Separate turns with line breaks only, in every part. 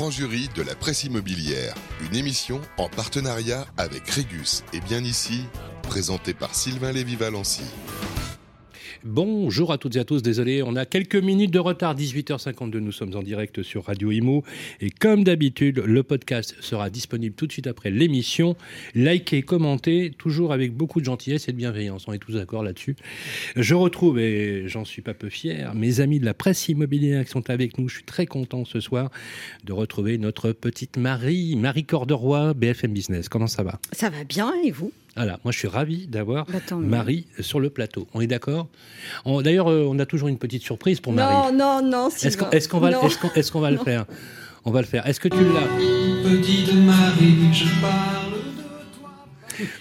grand jury de la presse immobilière, une émission en partenariat avec Régus et bien ici, présentée par Sylvain Lévy-Valency.
Bonjour à toutes et à tous, désolé, on a quelques minutes de retard, 18h52, nous sommes en direct sur Radio Imo. Et comme d'habitude, le podcast sera disponible tout de suite après l'émission. Likez, commentez, toujours avec beaucoup de gentillesse et de bienveillance, on est tous d'accord là-dessus. Je retrouve, et j'en suis pas peu fier, mes amis de la presse immobilière qui sont avec nous. Je suis très content ce soir de retrouver notre petite Marie, Marie Corderoy, BFM Business. Comment ça va?
Ça va bien, et vous?
Voilà, moi je suis ravi d'avoir
Bah.
Marie sur le plateau. On est d'accord? On- D'ailleurs, euh, on a toujours une petite surprise pour Marie.
Non, non, non,
Est-ce qu'on est-ce qu'on va,
Non.
est-ce qu'on- est-ce qu'on va le faire? On va le faire. Est-ce que tu l'as?
Petite Marie, je parle de toi.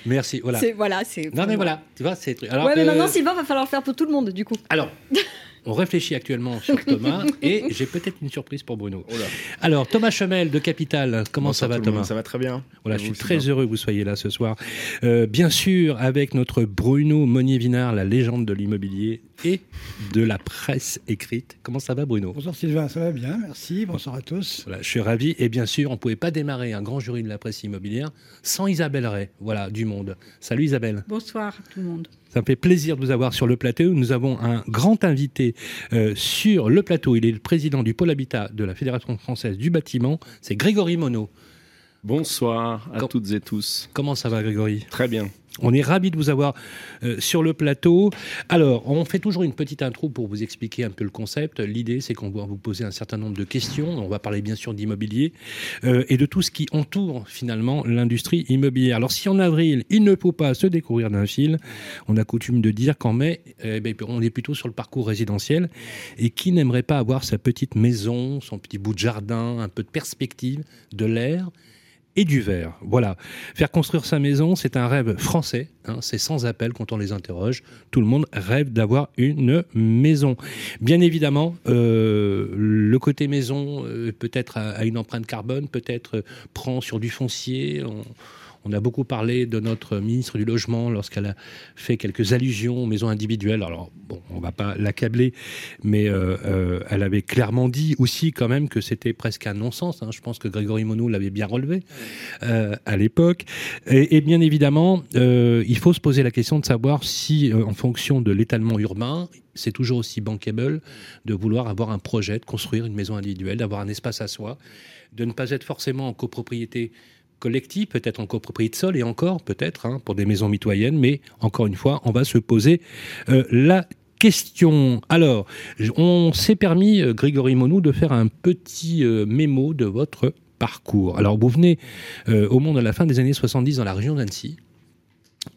Merci. Voilà.
C'est voilà, c'est.
Non mais voilà, tu vois, c'est. Alors,
ouais, mais
euh,
maintenant, Sylvain va falloir le faire pour tout le monde, du coup.
alors, on réfléchit actuellement sur Thomas et j'ai peut-être une surprise pour Bruno.
Oh.
Alors, Thomas Chemel de Capital, comment ça va Thomas
monde, Ça va très bien.
Voilà,
Et
je suis très heureux que vous soyez là ce soir. Euh, bien sûr, avec notre Bruno Monnier-Vinard, la légende de l'immobilier et de la presse écrite. Comment ça va, Bruno?
Bonsoir Sylvain, ça va bien, merci, bonsoir à tous.
Voilà, je suis ravi. Et bien sûr, on ne pouvait pas démarrer un grand jury de la presse immobilière sans Isabelle Ray, voilà, du Monde. Salut Isabelle.
Bonsoir tout le monde.
Ça me fait plaisir de vous avoir sur le plateau. Nous avons un grand invité euh, sur le plateau. Il est le président du pôle habitat de la Fédération française du bâtiment. C'est Grégory Monod.
Bonsoir à
Com-
toutes et tous.
Comment ça va, Grégory?
Très bien.
On est ravis de vous avoir euh, sur le plateau. Alors, on fait toujours une petite intro pour vous expliquer un peu le concept. L'idée, c'est qu'on va vous poser un certain nombre de questions. On va parler bien sûr d'immobilier euh, et de tout ce qui entoure finalement l'industrie immobilière. Alors, si en avril, il ne faut pas se découvrir d'un fil, on a coutume de dire qu'en mai, eh ben, on est plutôt sur le parcours résidentiel. Et qui n'aimerait pas avoir sa petite maison, son petit bout de jardin, un peu de perspective, de l'air et du verre. Voilà. Faire construire sa maison, c'est un rêve français. Hein, c'est sans appel quand on les interroge. Tout le monde rêve d'avoir une maison. Bien évidemment, euh, le côté maison, euh, peut-être a, une empreinte carbone, peut-être euh, prend sur du foncier. On, a beaucoup parlé de notre ministre du Logement lorsqu'elle a fait quelques allusions aux maisons individuelles. Alors, bon, on va pas l'accabler, mais elle avait clairement dit aussi quand même que c'était presque un non-sens. hein. Je pense que Grégory Monod l'avait bien relevé à l'époque. Et, et bien évidemment, euh, il faut se poser la question de savoir si, euh, en fonction de l'étalement urbain, c'est toujours aussi bankable de vouloir avoir un projet, de construire une maison individuelle, d'avoir un espace à soi, de ne pas être forcément en copropriété collective, peut-être en copropriété de sol et encore peut-être hein, pour des maisons mitoyennes, mais encore une fois, on va se poser euh, la question. Alors, on s'est permis, euh, Grégory Monod, de faire un petit mémo de votre parcours. Alors, vous venez au monde à la fin des années 70 dans la région d'Annecy,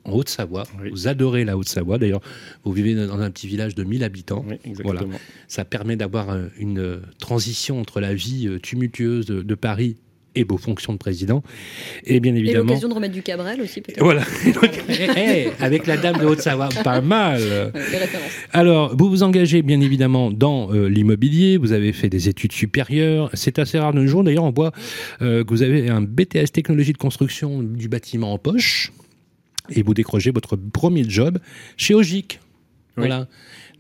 en Haute-Savoie.
Oui.
Vous adorez la Haute-Savoie. D'ailleurs, vous vivez dans un petit village de 1000 habitants.
Oui, exactement.
Voilà. Ça permet d'avoir euh, une euh, transition entre la vie euh, tumultueuse de, de Paris et vos fonctions de président. Et bien
Et
évidemment.
l'occasion de remettre du Cabrel aussi, peut-être.
Voilà. Eh, eh, avec la dame de Haute-Savoie, pas mal.
Ouais.
Alors, vous vous engagez bien évidemment dans euh, l'immobilier, vous avez fait des études supérieures. C'est assez rare de nos jours. D'ailleurs, on voit euh, que vous avez un BTS technologie de construction du bâtiment en poche et vous décrochez votre premier job chez Ogic.
Oui.
Voilà.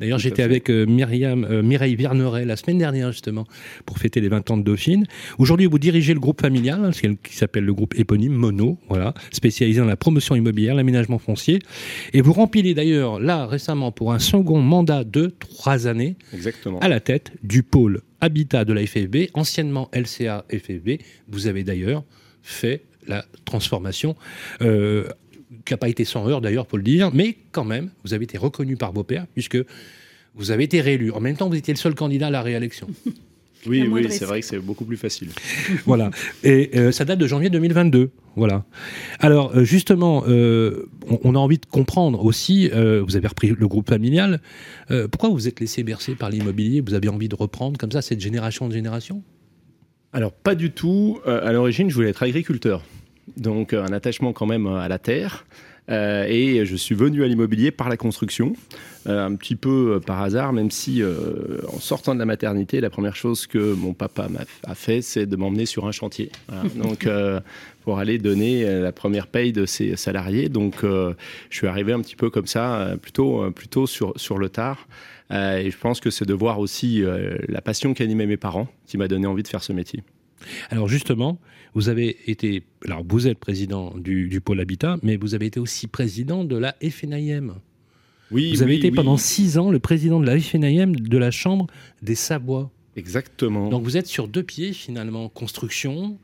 D'ailleurs, j'étais avec euh, Myriam, euh, Mireille Verneret la semaine dernière, justement, pour fêter les 20 ans de Dauphine. Aujourd'hui, vous dirigez le groupe familial, hein, qui qui s'appelle le groupe éponyme Mono, voilà, spécialisé dans la promotion immobilière, l'aménagement foncier. Et vous remplissez d'ailleurs, là, récemment, pour un second mandat de trois années,
Exactement.
à la tête du pôle habitat de la FFB, anciennement LCA FFB. Vous avez d'ailleurs fait la transformation, euh, qui n'a pas été sans heure d'ailleurs, pour le dire, mais quand même, vous avez été reconnu par vos pairs, puisque vous avez été réélu. En même temps, vous étiez le seul candidat à la réélection.
Oui, oui, c'est vrai que c'est beaucoup plus facile.
voilà. Et euh, ça date de janvier 2022. Voilà. Alors, euh, justement, euh, on, on a envie de comprendre aussi, euh, vous avez repris le groupe familial, euh, pourquoi vous êtes laissé bercer par l'immobilier? Vous avez envie de reprendre comme ça cette génération de génération?
Alors, pas du tout. Euh, à l'origine, je voulais être agriculteur. Donc, euh, un attachement quand même à la terre. Euh, et je suis venu à l'immobilier par la construction, euh, un petit peu euh, par hasard, même si euh, en sortant de la maternité, la première chose que mon papa m'a a fait, c'est de m'emmener sur un chantier. Voilà. Donc, euh, pour aller donner euh, la première paye de ses salariés. Donc, euh, je suis arrivé un petit peu comme ça, euh, plutôt, euh, plutôt sur, sur le tard. Euh, et je pense que c'est de voir aussi euh, la passion qu'animaient mes parents qui m'a donné envie de faire ce métier.
Alors justement, vous avez été, alors vous êtes président du, du pôle habitat, mais vous avez été aussi président de la FNIM.
Oui,
Vous avez
oui,
été
oui.
pendant six ans le président de la FNIM de la Chambre des Savoies.
Exactement.
Donc vous êtes sur deux pieds finalement, construction,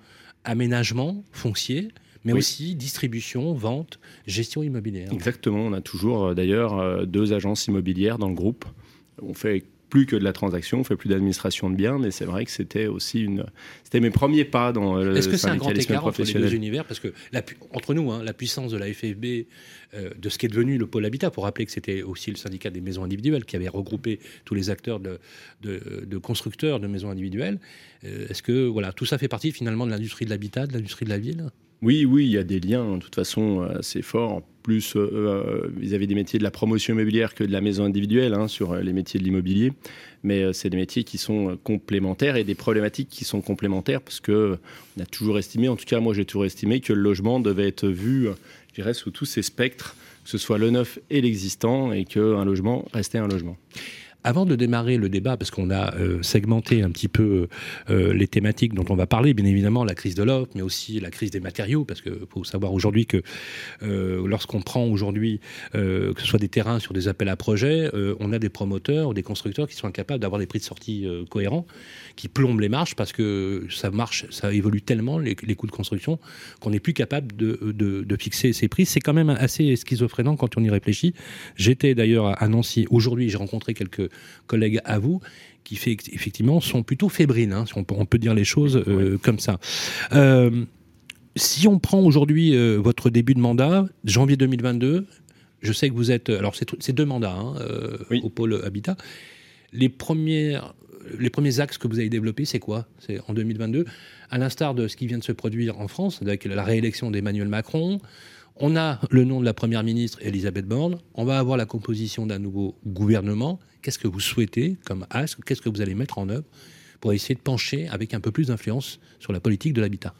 aménagement foncier, mais
Oui.
aussi distribution, vente, gestion immobilière.
Exactement. On a toujours euh, d'ailleurs euh, deux agences immobilières dans le groupe. On fait plus que de la transaction, on fait plus d'administration de biens, mais c'est vrai que c'était aussi une, c'était mes premiers pas dans le
Est-ce que c'est un grand écart entre les deux univers Parce que la entre nous, hein, la puissance de la FFB, euh, de ce qui est devenu le pôle habitat, pour rappeler que c'était aussi le syndicat des maisons individuelles qui avait regroupé tous les acteurs de, de- de constructeurs de maisons individuelles. Euh, Est-ce que voilà, tout ça fait partie finalement de l'industrie de l'habitat, de l'industrie de la ville?
Oui, oui, il y a des liens, de toute façon, euh, assez forts, plus euh, euh, vis-à-vis des métiers de la promotion immobilière que de la maison individuelle, hein, sur euh, les métiers de l'immobilier. Mais euh, c'est des métiers qui sont euh, complémentaires et des problématiques qui sont complémentaires, parce que euh, a toujours estimé, en tout cas moi j'ai toujours estimé, que le logement devait être vu, euh, je dirais, sous tous ses spectres, que ce soit le neuf et l'existant, et qu'un logement restait un logement.
Avant de démarrer le débat, parce qu'on a euh, segmenté un petit peu euh, les thématiques dont on va parler, bien évidemment la crise de l'offre, mais aussi la crise des matériaux, parce que faut savoir aujourd'hui que euh, lorsqu'on prend aujourd'hui, que ce soit des terrains sur des appels à projets, on a des promoteurs ou des constructeurs qui sont incapables d'avoir des prix de sortie cohérents, qui plombent les marges parce que ça marche, ça évolue tellement les, coûts de construction qu'on n'est plus capable de, de- fixer ces prix. C'est quand même assez schizophrénant quand on y réfléchit. J'étais d'ailleurs à Nancy aujourd'hui, j'ai rencontré quelques collègues à vous qui fait, effectivement sont plutôt fébriles, hein, si on, peut, on peut dire les choses euh, comme ça. Euh, si on prend aujourd'hui euh, votre début de mandat, janvier 2022, je sais que vous êtes. Alors, c'est c'est deux mandats hein, euh,
Oui.
au pôle Habitat. Les, premières, les premiers axes que vous avez développés, c'est quoi? C'est en 2022 À l'instar de ce qui vient de se produire en France, avec la réélection d'Emmanuel Macron, on a le nom de la première ministre Elisabeth Borne. On va avoir la composition d'un nouveau gouvernement. Qu'est-ce que vous souhaitez comme axe Qu'est-ce que vous allez mettre en œuvre pour essayer de pencher avec un peu plus d'influence sur la politique de l'habitat?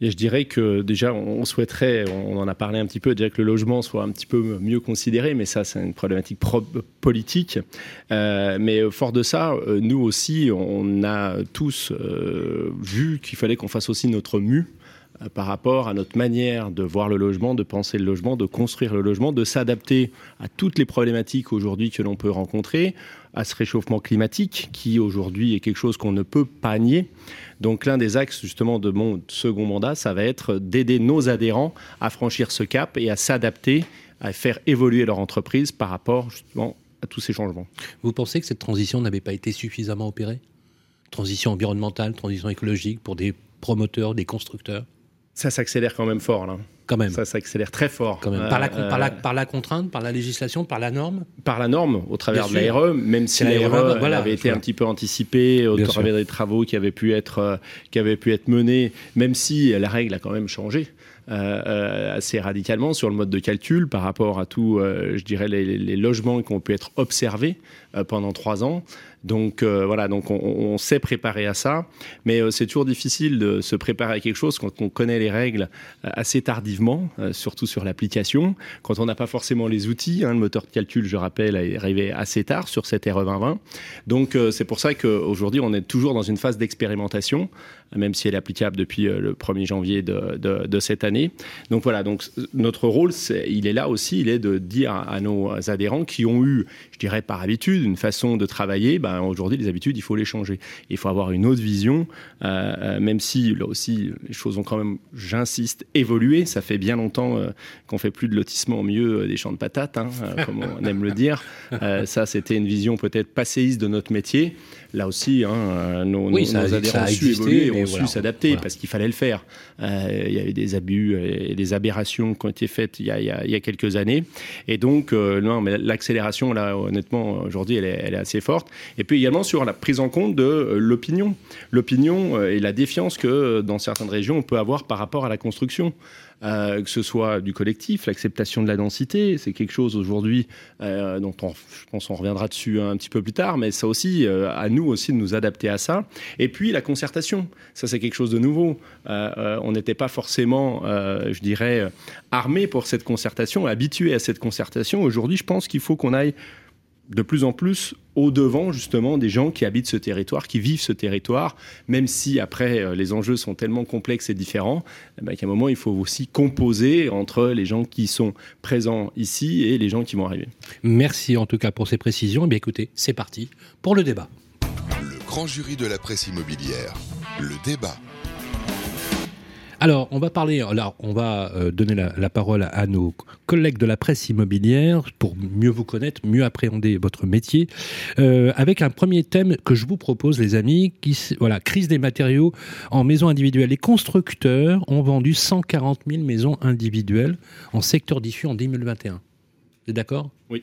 Je dirais que déjà, on souhaiterait, on en a parlé un petit peu, que le logement soit un petit peu mieux considéré, mais ça, c'est une problématique pro- politique. Euh, mais fort de ça, euh, nous aussi, on a tous euh, vu qu'il fallait qu'on fasse aussi notre mue euh, par rapport à notre manière de voir le logement, de penser le logement, de construire le logement, de s'adapter à toutes les problématiques aujourd'hui que l'on peut rencontrer, à ce réchauffement climatique qui aujourd'hui est quelque chose qu'on ne peut pas nier. Donc l'un des axes justement de mon second mandat, ça va être d'aider nos adhérents à franchir ce cap et à s'adapter, à faire évoluer leur entreprise par rapport justement à tous ces changements.
Vous pensez que cette transition n'avait pas été suffisamment opérée? Transition environnementale, transition écologique pour des promoteurs, des constructeurs?
Ça s'accélère quand même fort là.
Quand même.
Ça s'accélère très fort.
Quand même. Par, la,
Euh,
par, la, par la contrainte, par la législation, par la norme
par la norme, au travers
Bien
de l'ARE, même si
la
l'ARE
voilà,
avait été un petit peu anticipée au
Bien
travers des travaux qui avaient pu être euh, qui avaient pu être menés, même si la règle a quand même changé. euh, euh, assez radicalement sur le mode de calcul par rapport à tout, euh, je dirais, les, les logements qui ont pu être observés euh, pendant trois ans. Donc euh, voilà, donc on, on s'est préparé à ça, mais euh, c'est toujours difficile de se préparer à quelque chose quand on connaît les règles euh, assez tardivement, euh, surtout sur l'application, quand on n'a pas forcément les outils. hein, le moteur de calcul, je rappelle, est arrivé assez tard sur cette RE 2020. Donc euh, c'est pour ça qu'aujourd'hui, on est toujours dans une phase d'expérimentation, même si elle est applicable depuis euh, le 1er janvier de, de- cette année. Donc voilà, donc notre rôle, il est là aussi, il est de dire à, nos adhérents qui ont eu, je dirais par habitude, une façon de travailler, ben, aujourd'hui les habitudes, il faut les changer. Il faut avoir une autre vision, euh, euh, même si là aussi les choses ont quand même, j'insiste, évolué. Ça fait bien longtemps euh, qu'on fait plus de lotissement au euh, des champs de patates, hein, comme on aime le dire. Ça, c'était une vision peut-être passéiste de notre métier. Là aussi, hein, euh, nos,
Oui,
nos-
ça a-
nos
ça
adhérents ont su évoluer et ont
voilà.
su s'adapter
Voilà.
parce qu'il fallait le faire. Euh, il y avait des abus et des aberrations qui ont été faites il y a, il y a- il y a quelques années. Et donc, euh, non, mais l'accélération, là, honnêtement, aujourd'hui, elle est, elle est assez forte. Et puis également sur la prise en compte de euh, l'opinion. L'opinion euh, et la défiance que euh, dans certaines régions, on peut avoir par rapport à la construction. Euh, que ce soit du collectif, l'acceptation de la densité, c'est quelque chose aujourd'hui euh, dont on, je pense on reviendra dessus un petit peu plus tard, mais ça aussi, euh, à nous aussi de nous adapter à ça. Et puis la concertation, ça c'est quelque chose de nouveau. Euh, on n'était pas forcément, je dirais, armé pour cette concertation, habitué à cette concertation. Aujourd'hui, je pense qu'il faut qu'on aille de plus en plus au devant justement des gens qui habitent ce territoire, qui vivent ce territoire, même si après euh, les enjeux sont tellement complexes et différents, eh ben, qu'à un moment il faut aussi composer entre les gens qui sont présents ici et les gens qui vont arriver.
Merci en tout cas pour ces précisions. Eh bien écoutez, c'est parti pour le débat.
Le grand jury de la presse immobilière. Le débat.
Alors, on va parler, alors on va euh, donner la, la parole à, nos collègues de la presse immobilière pour mieux vous connaître, mieux appréhender votre métier, euh, avec un premier thème que je vous propose, les amis, qui, voilà, crise des matériaux en maisons individuelles. Les constructeurs ont vendu 140 000 maisons individuelles en secteur diffus en 2021. Vous êtes d'accord?
Oui.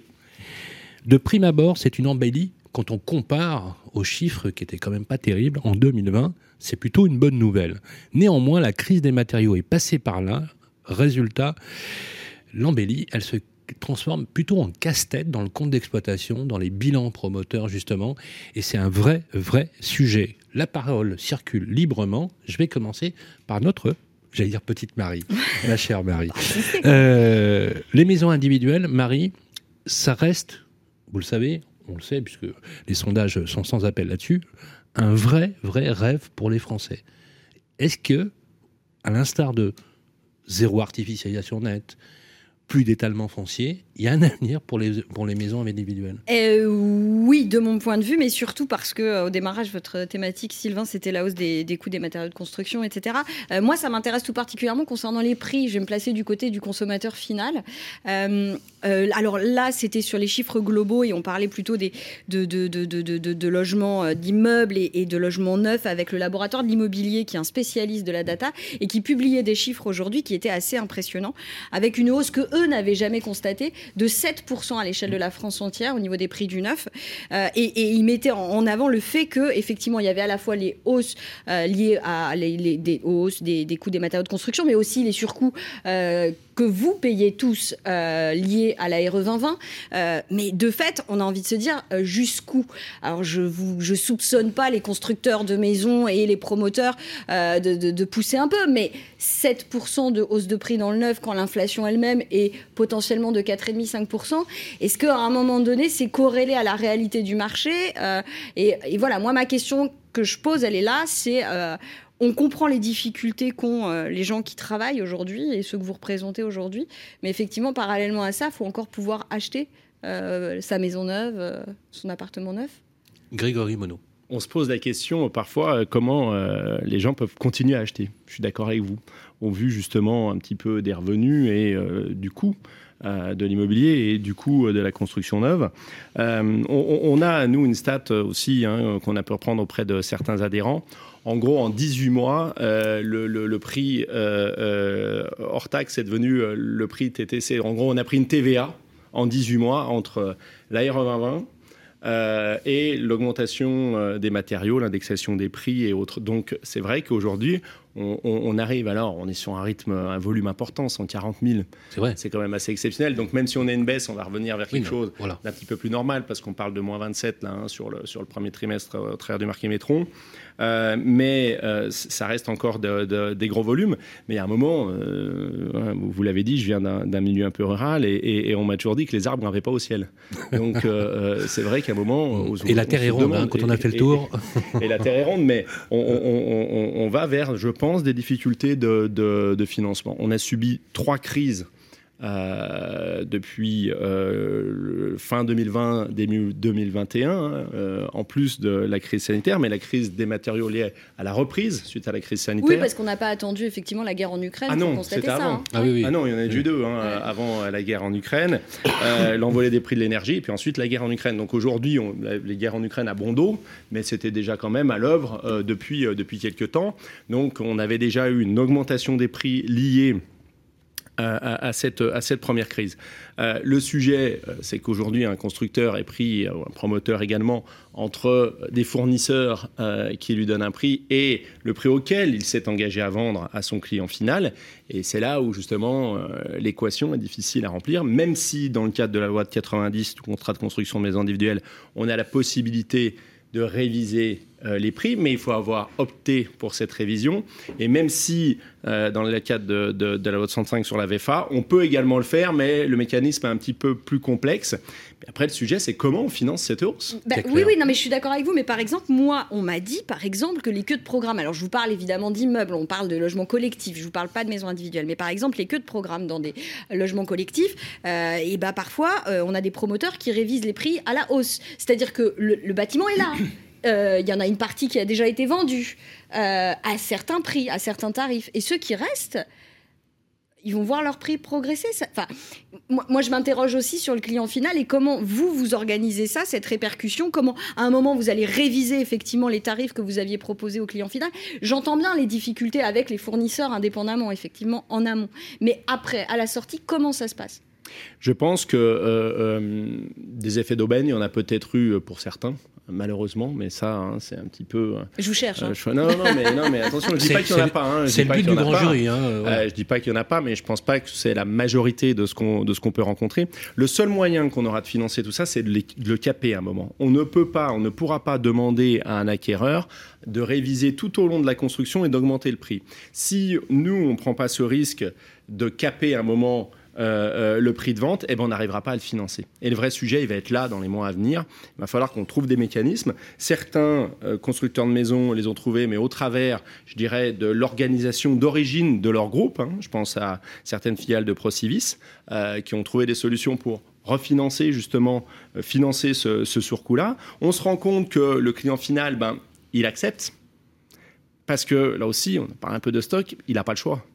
De prime abord, c'est une embellie quand on compare aux chiffres qui étaient quand même pas terribles en 2020. C'est plutôt une bonne nouvelle. Néanmoins, la crise des matériaux est passée par là. Résultat, l'embellie, elle se transforme plutôt en casse-tête dans le compte d'exploitation, dans les bilans promoteurs justement, et c'est un vrai, vrai sujet. La parole circule librement. Je vais commencer par notre, j'allais dire petite Marie, la chère Marie. Euh, les maisons individuelles, Marie, ça reste, vous le savez, on le sait puisque les sondages sont sans appel là-dessus, un vrai, vrai rêve pour les Français. Est-ce que, à l'instar de zéro artificialisation nette, plus d'étalement foncier, il y a un avenir pour les, pour les maisons individuelles
Euh, oui, de mon point de vue, mais surtout parce que euh, au démarrage, votre thématique, Sylvain, c'était la hausse des, des coûts des matériaux de construction, etc. Euh, moi, ça m'intéresse tout particulièrement concernant les prix. Je vais me placer du côté du consommateur final. Alors là, c'était sur les chiffres globaux et on parlait plutôt des, de, de, de, de, logements, d'immeubles et, et de logements neufs avec le laboratoire de l'immobilier qui est un spécialiste de la data et qui publiait des chiffres aujourd'hui qui étaient assez impressionnants avec une hausse que n'avaient jamais constatée de 7% à l'échelle de la France entière au niveau des prix du neuf. Euh, et, ils mettaient en, avant le fait que effectivement il y avait à la fois les hausses euh, liées à des hausses des, des coûts des matériaux de construction, mais aussi les surcoûts euh, que vous payez tous euh, liés à la RE 2020. Euh, mais de fait, on a envie de se dire euh, jusqu'où? Alors je vous je soupçonne pas les constructeurs de maisons et les promoteurs euh, de, de- de pousser un peu, mais 7% de hausse de prix dans le neuf quand l'inflation elle-même est potentiellement de 4,5-5%. Est-ce qu'à un moment donné, c'est corrélé à la réalité du marché? Euh, et, et voilà, moi, ma question que je pose, elle est là, c'est... euh, on comprend les difficultés qu'ont euh, les gens qui travaillent aujourd'hui et ceux que vous représentez aujourd'hui. Mais effectivement, parallèlement à ça, il faut encore pouvoir acheter euh, sa maison neuve, euh, son appartement neuf.
Grégory Monod.
On se pose la question parfois comment euh, les gens peuvent continuer à acheter. Je suis d'accord avec vous. Au vu justement un petit peu des revenus et euh, du coût euh, de l'immobilier et du coût euh, de la construction neuve. Euh, on, on a, nous, une stat aussi hein, qu'on a pu reprendre auprès de certains adhérents. En gros, en 18 mois, euh, le, le- le prix euh, euh, hors taxe est devenu le prix TTC. En gros, on a pris une TVA en 18 mois entre l'AR 2020 euh, et l'augmentation des matériaux, l'indexation des prix et autres. Donc c'est vrai qu'aujourd'hui, on, on- on arrive alors, on est sur un rythme, un volume important, 140 000.
C'est vrai.
C'est quand même assez exceptionnel. Donc même si on a une baisse, on va revenir vers quelque chose
Voilà.
d'un petit peu plus normal parce qu'on parle de moins 27 là, hein, sur, le, sur le premier trimestre au travers du marqué Métron. Euh, mais euh, ça reste encore de- de- des gros volumes. Mais il y a un moment, euh, vous, vous l'avez dit, je viens d'un milieu un peu rural et, et- et on m'a toujours dit que les arbres n'arrivaient pas au ciel. Donc c'est vrai qu'à un moment...
Et la Terre est ronde, hein, quand on a fait le tour.
et la Terre est ronde, mais on, on- on- on- on va vers, je pense, des difficultés de, de- de financement. On a subi trois crises euh, depuis euh, le fin 2020, début 2021, hein, euh, en plus de la crise sanitaire, mais la crise des matériaux liés à la reprise suite à la crise sanitaire.
Oui, parce qu'on n'a pas attendu effectivement la guerre en Ukraine
Ah
pour
non,
constater ça.
avant.
hein.
Ah oui, oui.
Ah non, il y en a eu deux hein,
Ouais.
avant la guerre en Ukraine, euh, l'envolée des prix de l'énergie, et puis ensuite la guerre en Ukraine. Donc aujourd'hui, les guerres en Ukraine à bon dos, mais c'était déjà quand même à l'œuvre euh, depuis, euh, depuis quelques temps. Donc on avait déjà eu une augmentation des prix liée à, cette, première crise. Euh, le sujet, euh, c'est qu'aujourd'hui, un constructeur est pris, euh, un promoteur également, entre des fournisseurs qui lui donnent un prix et le prix auquel il s'est engagé à vendre à son client final. Et c'est là où, justement, l'équation est difficile à remplir, même si, dans le cadre de la loi de 90, du contrat de construction de maisons individuelles, on a la possibilité de réviser les prix, mais il faut avoir opté pour cette révision. Et même si, euh, dans le cadre de, de, de la loi 65 sur la VFA, on peut également le faire, mais le mécanisme est un petit peu plus complexe. Mais après, le sujet, c'est comment on finance cette hausse?
Bah, oui, oui, non, mais je suis d'accord avec vous. Mais par exemple, moi, on m'a dit, par exemple, que les queues de programme. Alors, je vous parle évidemment d'immeubles, on parle de logements collectifs. Je vous parle pas de maisons individuelles, mais par exemple, les queues de programme dans des logements collectifs. euh, et bah parfois, euh, on a des promoteurs qui révisent les prix à la hausse. C'est-à-dire que le, le bâtiment est là. Euh, Il y en a une partie qui a déjà été vendue euh, à certains prix, à certains tarifs. Et ceux qui restent, ils vont voir leur prix progresser. Enfin, moi, moi, je m'interroge aussi sur le client final et comment vous, vous organisez ça, cette répercussion. Comment, à un moment, vous allez réviser effectivement les tarifs que vous aviez proposés au client final. J'entends bien les difficultés avec les fournisseurs indépendamment, effectivement, en amont. Mais après, à la sortie, comment ça se passe?
Je pense que euh, euh, des effets d'aubaine, il y en a peut-être eu pour certains, malheureusement, mais ça, hein, c'est un petit peu. euh,
Je vous cherche. hein.
je- non, non, non, mais, non, mais attention, je dis
C'est-
pas qu'il n'y en a pas. hein,
C'est
dis
le
pas
but du grand
pas.
jury. Hein, euh.
Euh, je dis pas qu'il n'y en a pas, mais je pense pas que c'est la majorité de ce qu'on de ce qu'on peut rencontrer. Le seul moyen qu'on aura de financer tout ça, c'est de, le caper à un moment. On ne peut pas, on ne pourra pas demander à un acquéreur de réviser tout au long de la construction et d'augmenter le prix. Si nous on prend pas ce risque de caper à un moment euh, euh, le prix de vente, eh ben on n'arrivera pas à le financer. Et le vrai sujet, il va être là dans les mois à venir. Il va falloir qu'on trouve des mécanismes. Certains euh, constructeurs de maisons les ont trouvés, mais au travers, je dirais, de l'organisation d'origine de leur groupe. hein. Je pense à certaines filiales de Procivis euh, qui ont trouvé des solutions pour refinancer justement, financer ce, ce surcoût-là. On se rend compte que le client final, ben, il accepte. Parce que là aussi, on parle un peu de stock, il n'a pas le choix.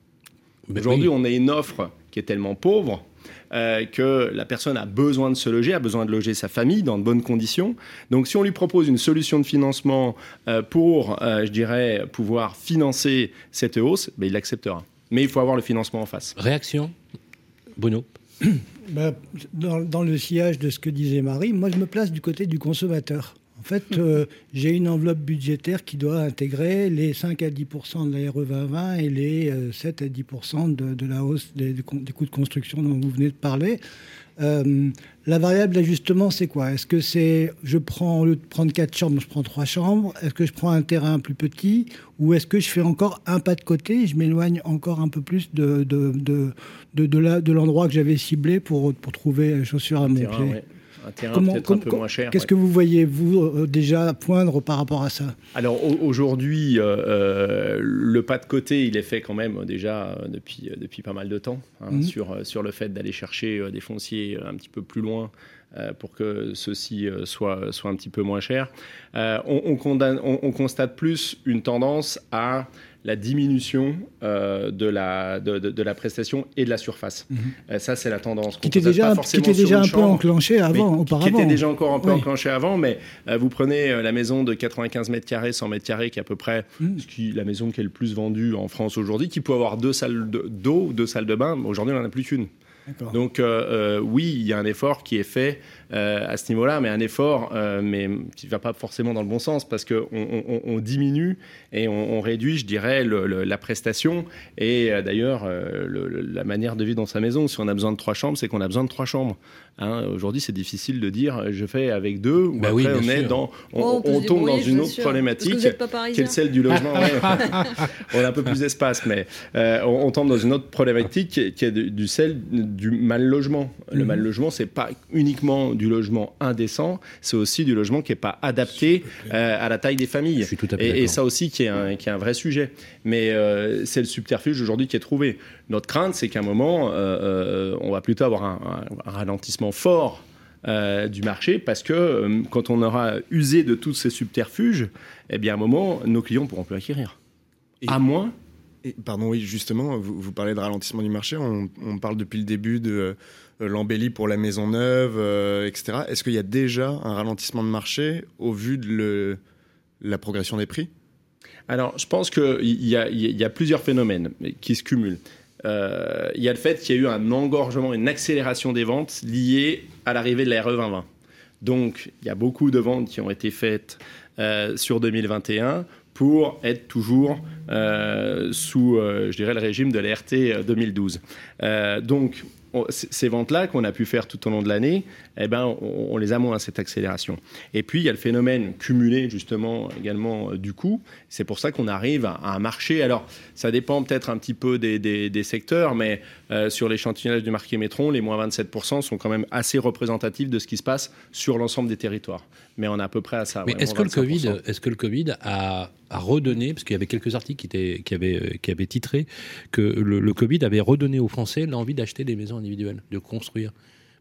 Aujourd'hui, on a une offre qui est tellement pauvre euh, que la personne a besoin de se loger, a besoin de loger sa famille dans de bonnes conditions. Donc, si on lui propose une solution de financement euh, pour, euh, je dirais, pouvoir financer cette hausse, ben, il l'acceptera. Mais il faut avoir le financement en face.
Réaction Bruno?
Bah, dans, dans le sillage de ce que disait Marie, moi je me place du côté du consommateur. En fait, euh, j'ai une enveloppe budgétaire qui doit intégrer les 5 à 10% de la RE 2020 et les euh, 7 à 10 de, de la hausse des, coûts de construction dont vous venez de parler. Euh, la variable d'ajustement, c'est quoi? Est-ce que c'est je prends au lieu de prendre quatre chambres, je prends trois chambres? Est-ce que je prends un terrain plus petit? Ou est-ce que je fais encore un pas de côté Je m'éloigne encore un peu plus de, de, de, l'endroit que j'avais ciblé pour, pour trouver chaussures à mon
Terrain,
pied?
ouais. Un terrain peut-être un peu moins cher.
Qu'est-ce
ouais.
que vous voyez, vous, euh, déjà poindre par rapport à ça?
Alors au- aujourd'hui, euh, euh, le pas de côté, il est fait quand même déjà depuis, depuis pas mal de temps hein,
Mhm.
sur, sur le fait d'aller chercher des fonciers un petit peu plus loin pour que ceux-ci soient, soient un petit peu moins chers. Euh, on, on condamne- on- on constate plus une tendance à la diminution euh, de, la, de, de- de la prestation et de la surface. Euh, ça, c'est la tendance.
Qui était déjà, qui était déjà un peu
chambre
enclenché avant, auparavant.
Qui était déjà encore un peu
Oui.
enclenché avant, mais euh, vous prenez la maison de 95 mètres carrés, 100 mètres carrés, qui est à peu près ce qui, la maison qui est le plus vendue en France aujourd'hui, qui peut avoir deux salles de- d'eau, deux salles de bain. Aujourd'hui, on n'en a plus qu'une. Donc euh, euh, oui, il y a un effort qui est fait euh, à ce niveau-là, mais un effort euh, mais qui ne va pas forcément dans le bon sens parce qu'on on, diminue et on, on réduit, je dirais, le- le- la prestation et euh, d'ailleurs euh, le- le- la manière de vivre dans sa maison. Si on a besoin de trois chambres, c'est qu'on a besoin de trois chambres. Hein, Aujourd'hui, c'est difficile de dire je fais avec deux ou
Bah
après
oui,
on est
sûr.
dans, on,
Oh,
tombe dans une autre
que
problématique
vous n'êtes pas
qui est celle du logement. ouais. on a un peu plus d'espace, mais euh, on, on tombe dans une autre problématique qui est, qui est du, du celle du mal logement. Le
Mhm.
mal logement, c'est pas uniquement du logement indécent, c'est aussi du logement qui est pas adapté euh, à la taille des familles.
Je suis tout à fait
Et, ça aussi qui est un, qui est un vrai sujet. Mais euh, c'est le subterfuge aujourd'hui qui est trouvé. Notre crainte, c'est qu'à un moment, euh, euh, on va plutôt avoir un, un- un ralentissement fort euh, du marché parce que euh, quand on aura usé de tous ces subterfuges, eh bien à un moment, nos clients pourront plus acquérir.
Et-
À moins
Et, pardon, oui, justement, vous, vous parlez de ralentissement du marché. On, on parle depuis le début de euh, l'embellie pour la maison neuve, euh, etc. Est-ce qu'il y a déjà un ralentissement de marché au vu de la progression des prix?
Alors, je pense qu'il y, a- plusieurs phénomènes qui se cumulent. Euh, Il y a le fait qu'il y a eu un engorgement, une accélération des ventes liée à l'arrivée de la RE 2020. Donc, il y a beaucoup de ventes qui ont été faites euh, sur 2021 pour être toujours euh, sous, euh, je dirais, le régime de la RT 2012. Euh, donc, ces ventes-là qu'on a pu faire tout au long de l'année, eh ben, on, on les a moins, cette accélération. Et puis, il y a le phénomène cumulé, justement, également euh, du coût. C'est pour ça qu'on arrive à, à un marché. Alors, ça dépend peut-être un petit peu des, des- des secteurs, mais euh, sur l'échantillonnage du marché Métron, les moins 27% sont quand même assez représentatifs de ce qui se passe sur l'ensemble des territoires. Mais on est à peu près à ça.
Mais est-ce que, le Covid,
25%.
est-ce que le Covid a, a redonné, parce qu'il y avait quelques articles qui, étaient, qui, avaient, euh, qui avaient titré que le, le Covid avait redonné aux Français l'envie d'acheter des maisons individuelles, de construire?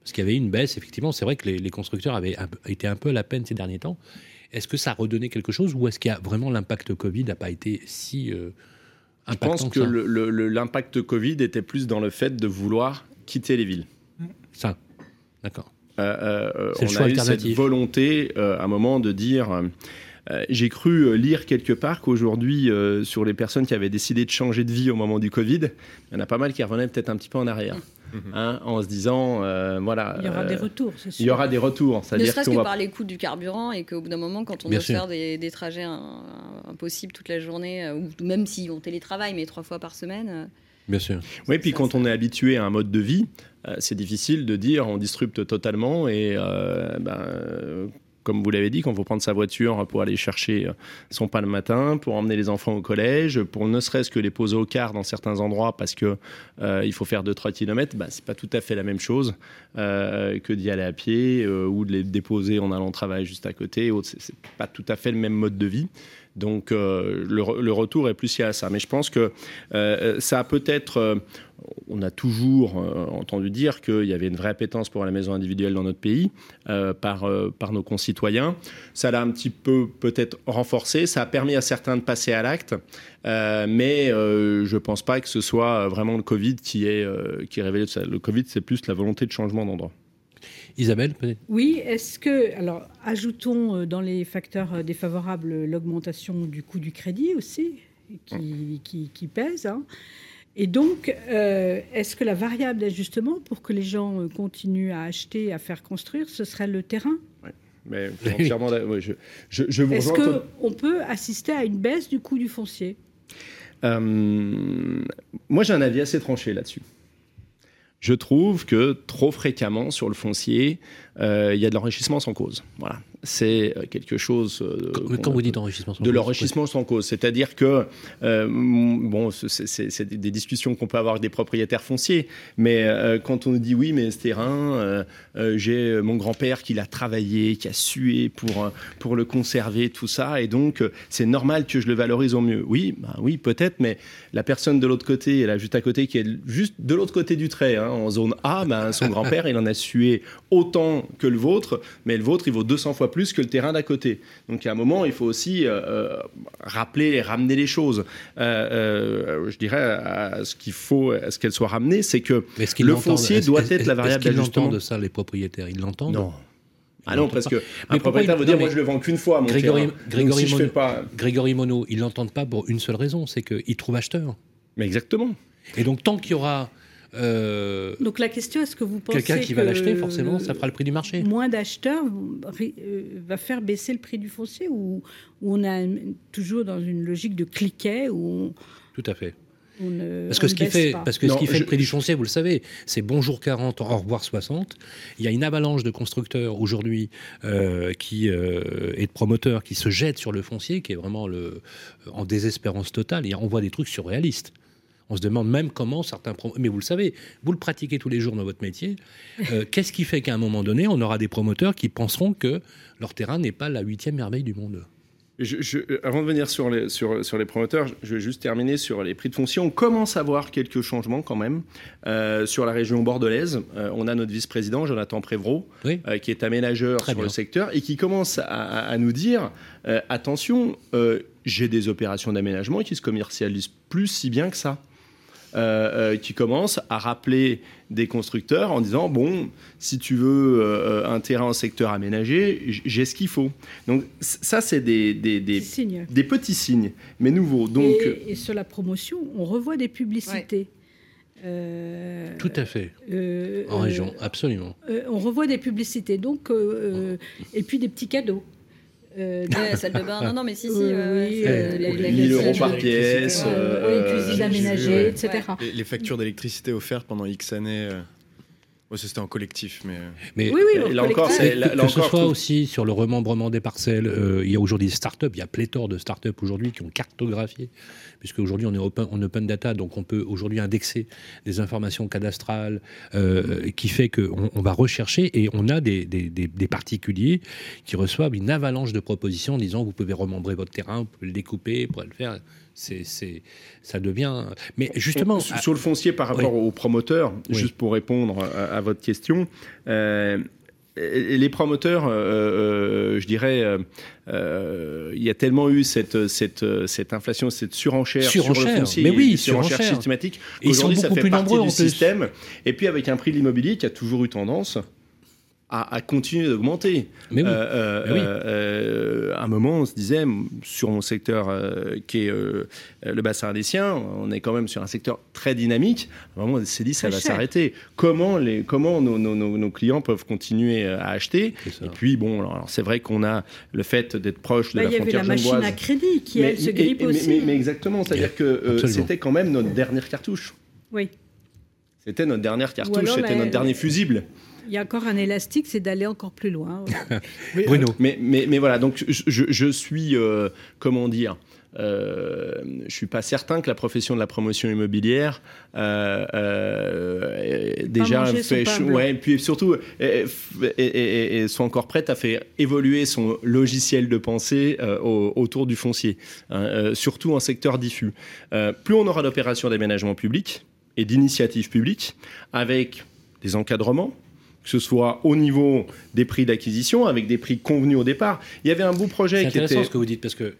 Parce qu'il y avait une baisse, effectivement, c'est vrai que les, les constructeurs avaient un été un peu à la peine ces derniers temps. Est-ce que ça a redonné quelque chose ou est-ce qu'il y a vraiment l'impact Covid n'a pas été si euh,
Je pense que l'impact Covid était plus dans le fait de vouloir quitter les villes.
Ça, d'accord.
Euh, euh, on a eu cette volonté euh, à un moment de dire. euh, euh, J'ai cru lire quelque part qu'aujourd'hui, sur les personnes qui avaient décidé de changer de vie au moment du Covid, il y en a pas mal qui revenaient peut-être un petit peu en arrière, hein, en se disant, euh, voilà,
Il y aura
euh,
des retours, c'est sûr.
il y aura des retours.
Ne serait-ce
qu'on
que
va
par les coûts du carburant et qu'au bout d'un moment, quand on
Bien
doit
sûr.
faire des, des trajets impossibles toute la journée, euh, ou même si on télétravaille, mais trois fois par semaine, euh,
Bien sûr.
Oui, puis
Ça,
quand
ça.
on est habitué à un mode de vie, euh, c'est difficile de dire on disrupte totalement et euh, ben, euh, comme vous l'avez dit, quand il faut prendre sa voiture pour aller chercher euh, son pain le matin, pour emmener les enfants au collège, pour ne serait-ce que les poser au car dans certains endroits parce que euh, il faut faire 2-3 km, ben, c'est pas tout à fait la même chose euh, que d'y aller à pied euh, ou de les déposer en allant au travail juste à côté. c'est pas tout à fait le même mode de vie. Donc euh, le, re- le retour est plus lié à ça. Mais je pense que euh, ça a peut-être... euh, on a toujours euh, entendu dire qu'il y avait une vraie appétence pour la maison individuelle dans notre pays euh, par, euh, par nos concitoyens. Ça l'a un petit peu peut-être renforcé. Ça a permis à certains de passer à l'acte. Euh, mais euh, je ne pense pas que ce soit vraiment le Covid qui est, euh, qui révélé ça. Le Covid, c'est plus la volonté de changement d'endroit.
Isabelle, peut-être
Oui, est-ce que, alors, ajoutons euh, dans les facteurs euh, défavorables l'augmentation du coût du crédit aussi, qui, qui, qui pèse. hein. Et donc, euh, est-ce que la variable d'ajustement pour que les gens continuent à acheter, à faire construire, ce serait le terrain?
Mais entièrement ouais, je, je, je vous
Est-ce qu'on peut assister à une baisse du coût du foncier?
Euh, moi, j'ai un avis assez tranché là-dessus. Je trouve que trop fréquemment sur le foncier, euh, il y a de l'enrichissement sans cause. Voilà, c'est euh, quelque chose. euh,
Quand,
qu'on-
quand vous dites enrichissement sans
de
cause,
l'enrichissement sans cause, c'est-à-dire que euh, bon, c'est- des discussions qu'on peut avoir avec des propriétaires fonciers, mais euh, quand on nous dit oui, mais ce terrain, euh, j'ai mon grand-père qui l'a travaillé, qui a sué pour pour le conserver, tout ça, et donc c'est normal que je le valorise au mieux. Oui, bah oui, peut-être, mais la personne de l'autre côté, là juste à côté, qui est juste de l'autre côté du trait, hein, en zone A, ben, son grand-père, il en a sué autant que le vôtre, mais le vôtre, il vaut 200 fois plus que le terrain d'à côté. Donc à un moment, il faut aussi euh, euh, rappeler et ramener les choses. Euh, je dirais à ce qu'il faut, à ce qu'elles soient ramenées, c'est que le foncier doit être la variable d'ajustement.
l'entendent ça, les propriétaires? Ils l'entendent?
Non. Ah
Ils
non, parce
pas.
que
Mais
un propriétaire veut dire, moi je le vends qu'une fois, mon
Grégory,
terrain.
Grégory,
si fais pas...
Grégory Monod, ils l'entendent pas pour une seule raison, c'est qu'ils trouvent acheteur.
Mais exactement.
Et donc tant qu'il y aura euh,
Donc la question, est-ce que vous pensez
quelqu'un qui va l'acheter, forcément, ça fera le prix du marché.
moins d'acheteurs euh, va faire baisser le prix du foncier ou, ou on est toujours dans une logique de cliquet où
Tout à fait.
on, on ne
Parce que
on
ce qui fait,
pas.
parce que
Non,
ce qui fait
je-
le prix du foncier, vous le savez, c'est bonjour 40, au revoir 60. Il y a une avalanche de constructeurs aujourd'hui euh, qui euh, et de promoteurs qui se jettent sur le foncier, qui est vraiment le, en désespérance totale. Et on voit des trucs surréalistes. On se demande même comment certains prom- mais vous le savez, vous le pratiquez tous les jours dans votre métier. Euh, Qu'est-ce qui fait qu'à un moment donné, on aura des promoteurs qui penseront que leur terrain n'est pas la huitième merveille du monde?
Je- je- avant de venir sur les, sur, sur les promoteurs, je- vais juste terminer sur les prix de foncier. On commence à voir quelques changements quand même euh, sur la région bordelaise. Euh, on a notre vice-président, Jonathan Prévraud,
Oui.
euh, qui est aménageur
Très
sur
bien.
le secteur et qui commence à, à- à nous dire euh, attention, euh, j'ai des opérations d'aménagement qui se commercialisent plus si bien que ça. Euh, euh, qui commence à rappeler des constructeurs en disant bon si tu veux euh, un terrain en secteur aménagé j'ai ce qu'il faut donc ça c'est des, des, petits signes mais nouveaux donc
et, et sur la promotion, on revoit des publicités. Euh,
Tout à fait.
euh,
En
euh,
région, absolument.
euh, on revoit des publicités, donc et puis des petits cadeaux. Euh,
Ouais, salle de bain. Non, non, mais si, si.
Oui,
ouais, ouais,
oui, euh,
la-
les-
la-
les
1000
la-
euros par
la-
pièce
euh,
euh,
oui, cuisine aménagée, etc.
Les, les factures d'électricité offertes pendant X années. Euh, Ouais, c'était en collectif, mais.
Mais
Oui, oui,
là encore, c'est- là-
que ce soit aussi sur le remembrement des parcelles, euh, il y a aujourd'hui des startups, il y a pléthore de startups aujourd'hui qui ont cartographié, puisque aujourd'hui on est open, en open data, donc on peut aujourd'hui indexer des informations cadastrales, euh, qui fait qu'on on va rechercher et on a des, des- des- des particuliers qui reçoivent une avalanche de propositions en disant vous pouvez remembrer votre terrain, vous pouvez le découper, vous pouvez le faire. C'est, ça devient. Mais justement,
Sur, sur le foncier par rapport aux promoteurs,
Oui.
juste pour répondre à, à votre question, euh, les promoteurs, euh, euh, je dirais, il y a tellement eu cette, cette, cette inflation, cette surenchère, sur le foncier,
mais oui,
surenchère,
surenchère.
systématique.
Et ils sont
Aujourd'hui, ça fait
plus
partie
nombreux,
du
plus.
système. Et puis avec un prix de l'immobilier qui a toujours eu tendance à, à continuer d'augmenter.
Mais oui.
Euh, euh,
Mais oui.
euh, euh, à un moment, on se disait, sur mon secteur euh, qui est euh, le bassin indécien, on est quand même sur un secteur très dynamique. À un moment, on s'est dit, ça
Très
va s'arrêter. Comment, les, comment nos, nos- nos- nos clients peuvent continuer à acheter? Et puis, bon, alors, c'est vrai qu'on a le fait d'être proche de
Bah,
la
il y avait
frontière
la machine à crédit qui,
Mais-
elle, se grippe
mais-
aussi.
mais- mais exactement, c'est-à-dire que euh, c'était quand même notre dernière cartouche.
Oui.
C'était notre dernière cartouche, c'était notre dernier fusible.
Il y a encore un élastique, c'est d'aller encore plus loin.
Oui,
Bruno.
Mais, mais, mais voilà, donc je, suis, euh, comment dire, euh, je suis pas certain que la profession de la promotion immobilière euh, euh, déjà fait, ouais, puis surtout, et, encore prête à faire évoluer son logiciel de pensée euh, au- autour du foncier, hein, euh, surtout en secteur diffus. Euh, plus on aura d'opérations d'aménagement public et d'initiatives publiques avec des encadrements que ce soit au niveau des prix d'acquisition, avec des prix convenus au départ. Il y avait un beau projet
C'est
qui
intéressant
était...
ce que vous dites parce que, euh,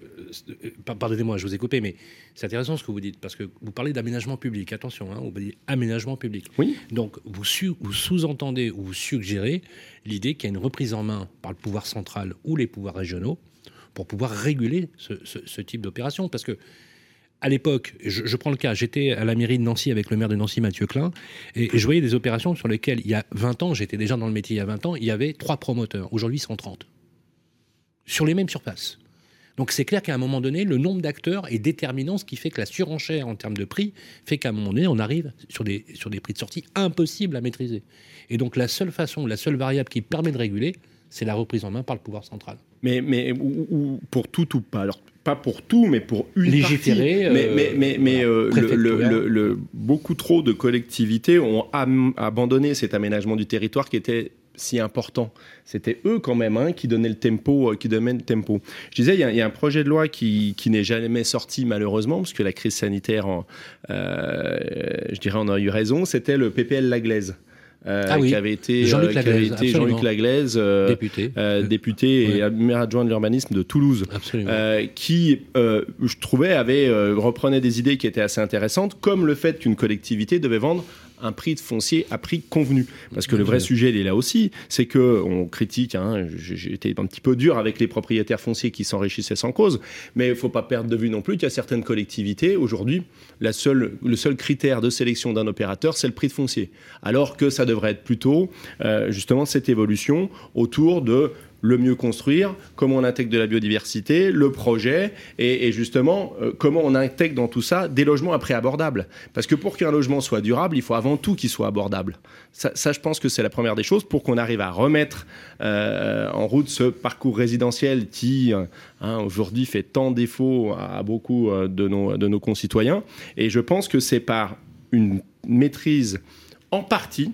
par- pardonnez-moi, je vous ai coupé, mais c'est intéressant ce que vous dites parce que vous parlez d'aménagement public. Attention, hein, vous dites aménagement public.
Oui.
Donc vous, sous-entendez ou vous suggérez l'idée qu'il y a une reprise en main par le pouvoir central ou les pouvoirs régionaux pour pouvoir réguler ce, ce- ce type d'opération parce que à l'époque, je, prends le cas, j'étais à la mairie de Nancy avec le maire de Nancy, Mathieu Klein, et, et je voyais des opérations sur lesquelles, il y a 20 ans, j'étais déjà dans le métier il y a 20 ans, il y avait trois promoteurs. Aujourd'hui, 130. Sur les mêmes surfaces. Donc c'est clair qu'à un moment donné, le nombre d'acteurs est déterminant, ce qui fait que la surenchère en termes de prix fait qu'à un moment donné, on arrive sur des, sur des prix de sortie impossibles à maîtriser. Et donc la seule façon, la seule variable qui permet de réguler, c'est la reprise en main par le pouvoir central.
Mais, mais ou, ou pour tout ou pas. Alors, pas pour tout, mais pour une
Légiférer,
partie. Mais,
euh,
mais, mais, mais,
voilà,
euh, le- le,
préfectoral.
le- le- beaucoup trop de collectivités ont am- abandonné cet aménagement du territoire qui était si important. C'était eux quand même hein, qui donnaient le tempo, euh, qui donnaient le tempo. Je disais, il y, a- il y a un projet de loi qui, qui n'est jamais sorti malheureusement, parce que la crise sanitaire, en- euh, je dirais, on a eu raison. C'était le PPL Laglaise. Euh,
Ah oui.
qui avait été,
Jean-Luc
euh,
Laglaise,
été. Laglaise, euh,
Député.
député et maire adjoint de l'urbanisme de Toulouse. Qui, je trouvais, avait, reprenait des idées qui étaient assez intéressantes, comme le fait qu'une collectivité devait vendre un prix de foncier à prix convenu. Parce que le vrai sujet, il est là aussi, c'est que on critique, hein, j'ai j'ai été un petit peu dur avec les propriétaires fonciers qui s'enrichissaient sans cause, mais il faut pas perdre de vue non plus qu'il y a certaines collectivités, aujourd'hui, la seule, le seul critère de sélection d'un opérateur, c'est le prix de foncier. Alors que ça devrait être plutôt, euh, justement, cette évolution autour de le mieux construire, comment on intègre de la biodiversité, le projet, et, justement, euh, comment on intègre dans tout ça des logements après abordables. Parce que pour qu'un logement soit durable, il faut avant tout qu'il soit abordable. Ça, je pense que c'est la première des choses pour qu'on arrive à remettre euh, en route ce parcours résidentiel qui, hein, aujourd'hui, fait tant défaut à, à beaucoup euh, de, nos, de nos concitoyens. Et je pense que c'est par une maîtrise en partie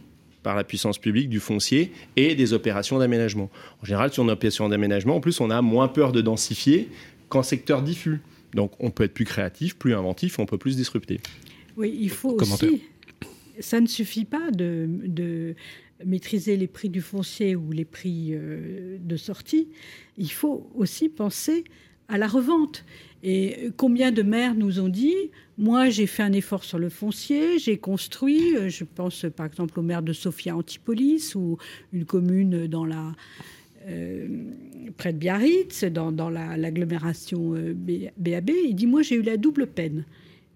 par la puissance publique du foncier et des opérations d'aménagement. En général, sur une opération d'aménagement, en plus, on a moins peur de densifier qu'en secteur diffus. Donc, on peut être plus créatif, plus inventif, on peut plus disrupter.
Oui, il faut aussi. Ça ne suffit pas de, de maîtriser les prix du foncier ou les prix euh, de sortie. Il faut aussi penser à la revente. Et combien de maires nous ont dit Moi, j'ai fait un effort sur le foncier, j'ai construit. euh, Je pense par exemple au maire de Sofia Antipolis ou une commune euh, près de Biarritz, dans, dans la- l'agglomération euh, BAB. Il dit Moi, j'ai eu la double peine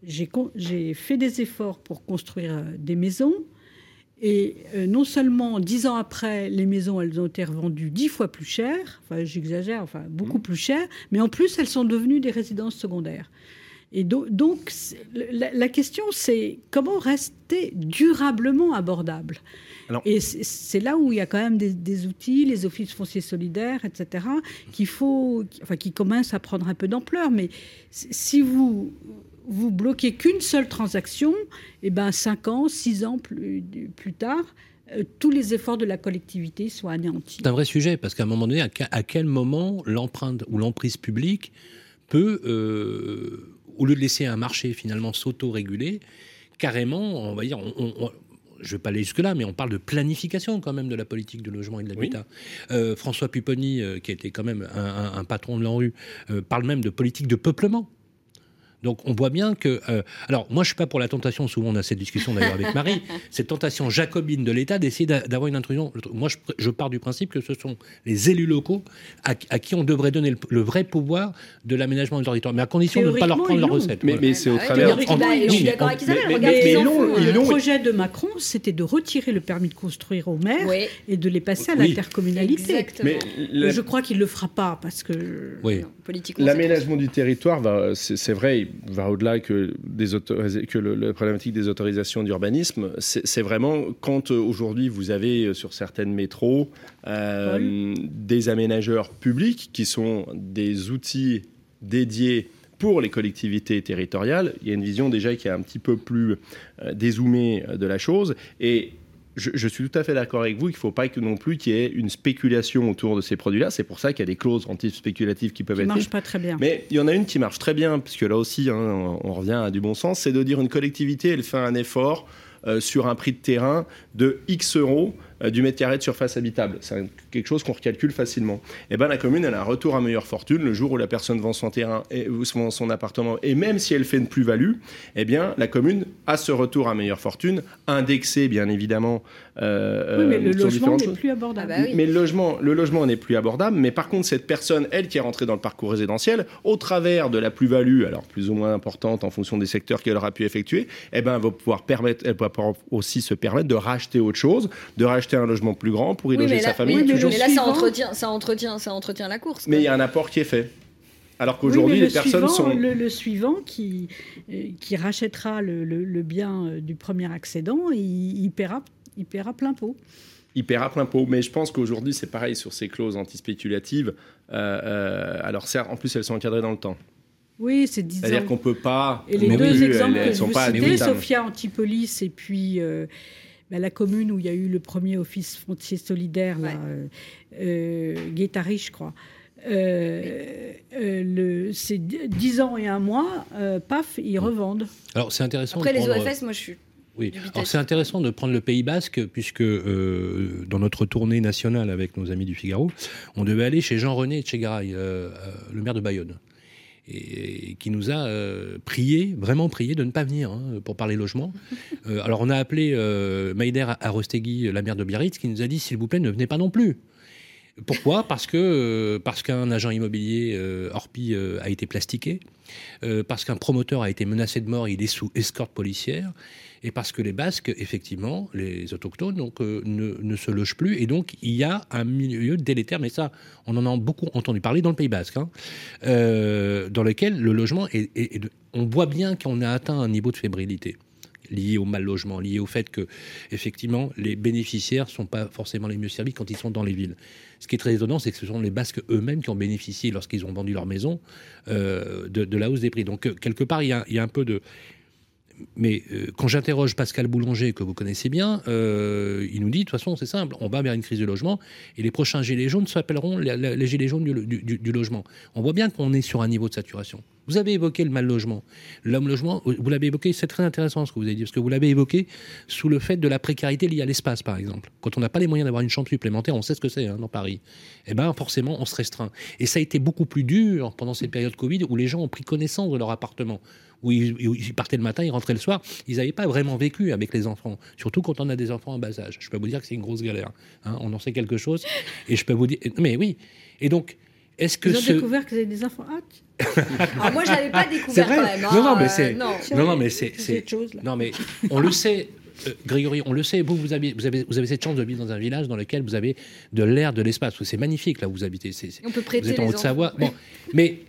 j'ai fait des efforts pour construire des maisons. Et euh, non seulement dix ans après, les maisons, elles ont été revendues dix fois plus cher, enfin j'exagère, enfin beaucoup plus cher, mais en plus, elles sont devenues des résidences secondaires. Et do- donc, la, la question, c'est comment rester durablement abordable?
Alors-
Et c'est là où il y a quand même des, des outils, les offices fonciers solidaires, etc., qu'il faut, qui- enfin, qui commencent à prendre un peu d'ampleur. Mais si vous vous bloquez qu'une seule transaction, et ben cinq ans, six ans plus, plus tard, euh, tous les efforts de la collectivité sont anéantis.
C'est un vrai sujet, parce qu'à un moment donné, à, que- à quel moment l'empreinte ou l'emprise publique peut, euh, au lieu de laisser un marché finalement s'auto-réguler, carrément, on va dire, on- on- on- je ne vais pas aller jusque-là, mais on parle de planification quand même de la politique de logement et de l'habitat. Euh, François Pupponi, euh, qui était quand même un, un- un patron de l'ANRU, euh, parle même de politique de peuplement. Donc on voit bien que... euh, alors moi je suis pas pour la tentation, souvent on a cette discussion d'ailleurs avec Marie, cette tentation jacobine de l'État d'essayer d'a- d'avoir une intrusion. Moi je, je pars du principe que ce sont les élus locaux à, à qui on devrait donner le, le vrai pouvoir de l'aménagement du territoire, mais à condition de ne pas leur prendre
l'ont.
recettes.
Mais,
Voilà.
mais c'est au
Ah ouais,
travers.
bah, je suis d'accord
on-
avec Isabelle.
mais-
Regarde
mais ils ils
Le projet de Macron, c'était de retirer le permis de construire aux maires
Oui,
et de les passer à
Oui.
l'intercommunalité.
Mais la-
Je crois qu'il ne le fera pas parce que.
Oui.
L'aménagement du territoire c'est vrai, va au-delà que des que le- la problématique des autorisations d'urbanisme. C'est vraiment quand euh, aujourd'hui vous avez euh, sur certaines métros euh, des aménageurs publics qui sont des outils dédiés pour les collectivités territoriales. Il y a une vision déjà qui est un petit peu plus dézoomée de la chose et je, je suis tout à fait d'accord avec vous qu'il ne faut pas que non plus qu'il y ait une spéculation autour de ces produits-là. C'est pour ça qu'il y a des clauses anti-spéculatives qui peuvent
Qui
être
marche pas très bien.
mais il y en a une qui marche très bien, puisque là aussi, hein, on on revient à du bon sens, c'est de dire une collectivité, elle fait un effort euh, sur un prix de terrain de X euros du mètre carré de surface habitable. C'est quelque chose qu'on recalcule facilement. Et ben la commune, elle a un retour à meilleure fortune le jour où la personne vend son terrain et son appartement. Et même si elle fait une plus-value, eh bien la commune a ce retour à meilleure fortune, indexé bien évidemment. euh,
Oui, mais
euh,
le
sur
logement n'est plus abordable.
Ah bah oui.
Mais le logement, le logement n'est plus abordable. Mais par contre, cette personne, elle qui est rentrée dans le parcours résidentiel, au travers de la plus-value, alors plus ou moins importante en fonction des secteurs qu'elle aura pu effectuer, eh ben, elle va pouvoir permettre, elle va pouvoir aussi se permettre de racheter autre chose, de racheter un logement plus grand pour y
Oui,
loger
mais
sa
là,
famille.
oui, mais
toujours
mais là, ça entretient, ça entretient, ça entretient la course.
Mais il y a un apport qui est fait. Alors
Oui,
qu'aujourd'hui, les
le
personnes
suivant,
sont.
le, le suivant qui, euh, qui rachètera le, le- le bien euh, du premier accédant, il, il paiera, il paiera plein pot.
il paiera plein pot. Mais je pense qu'aujourd'hui, c'est pareil sur ces clauses antispéculatives. Euh, euh, alors, certes, en plus, elles sont encadrées dans le temps.
Oui, c'est 10
C'est-à-dire qu'on peut pas.
Et les deux
oui,
exemples
elles,
que
elles sont
vous
pas
citez,
adaptables.
Sophia Antipolis et puis euh, bah, la commune où il y a eu le premier office foncier solidaire,
Ouais.
euh, euh, Guétari, je crois. Euh, euh, le- c'est 10 ans et un mois, euh, paf, ils revendent.
Alors c'est intéressant.
Après,
de
les
prendre-
OFS, moi, je suis.
Oui, alors c'est intéressant de prendre le Pays Basque, puisque euh, dans notre tournée nationale avec nos amis du Figaro, on devait aller chez Jean-René Etchegaray, le maire de Bayonne, et, et qui nous a euh, prié, vraiment prié, de ne pas venir hein, pour parler logement. Euh, alors on a appelé euh, Maïder Arostegui, la maire de Biarritz, qui nous a dit s'il vous plaît, ne venez pas non plus. Pourquoi? Parce que euh, parce qu'un agent immobilier euh, Orpi euh, a été plastiqué, euh, parce qu'un promoteur a été menacé de mort, il est sous escorte policière, et parce que les Basques, effectivement, les autochtones, donc ne, ne se logent plus, et donc il y a un milieu délétère, mais ça, on en a beaucoup entendu parler dans le Pays Basque, hein, dans lequel le logement est, on voit bien qu'on a atteint un niveau de fébrilité lié au mal logement, lié au fait que effectivement les bénéficiaires sont pas forcément les mieux servis quand ils sont dans les villes. Ce qui est très étonnant, c'est que ce sont les Basques eux-mêmes qui ont bénéficié lorsqu'ils ont vendu leur maison euh, de, la hausse des prix. Donc euh, quelque part, il y a un peu de mais euh, quand j'interroge Pascal Boulanger, que vous connaissez bien, euh, il nous dit, de toute façon, c'est simple, on va vers une crise de logement, et les prochains gilets jaunes s'appelleront les, les- gilets jaunes du, du- du logement. On voit bien qu'on est sur un niveau de saturation. Vous avez évoqué le mal logement. L'homme logement, vous l'avez évoqué, c'est très intéressant ce que vous avez dit, parce que vous l'avez évoqué sous le fait de la précarité liée à l'espace, par exemple. Quand on n'a pas les moyens d'avoir une chambre supplémentaire, on sait ce que c'est hein, dans Paris. Eh bien, forcément, on se restreint. Et ça a été beaucoup plus dur pendant cette période Covid où les gens ont pris connaissance de leur appartement où ils, partaient le matin, ils rentraient le soir, ils n'avaient pas vraiment vécu avec les enfants. Surtout quand on a des enfants en bas âge. Je peux vous dire que c'est une grosse galère. hein. On en sait quelque chose. Et je peux vous dire. Mais oui. Et donc, est-ce que
Ils ont
ce.
découvert qu'ils avaient des enfants. Ah,
Alors, moi, je l'avais pas
C'est
découvert
vrai.
quand même.
Non, non,
hein,
mais
euh,
c'est.
non.
Non, non, mais c'est.
c'est
c'est-
autre chose, là.
Non, mais on le sait. euh, Grégory, on le sait, vous, vous avez, vous, avez, vous avez cette chance de vivre dans un village dans lequel vous avez de l'air, de l'espace. C'est magnifique, là où vous habitez. C'est- c'est-
On peut
vous
prêter
êtes en Haute-Savoie. Bon, mais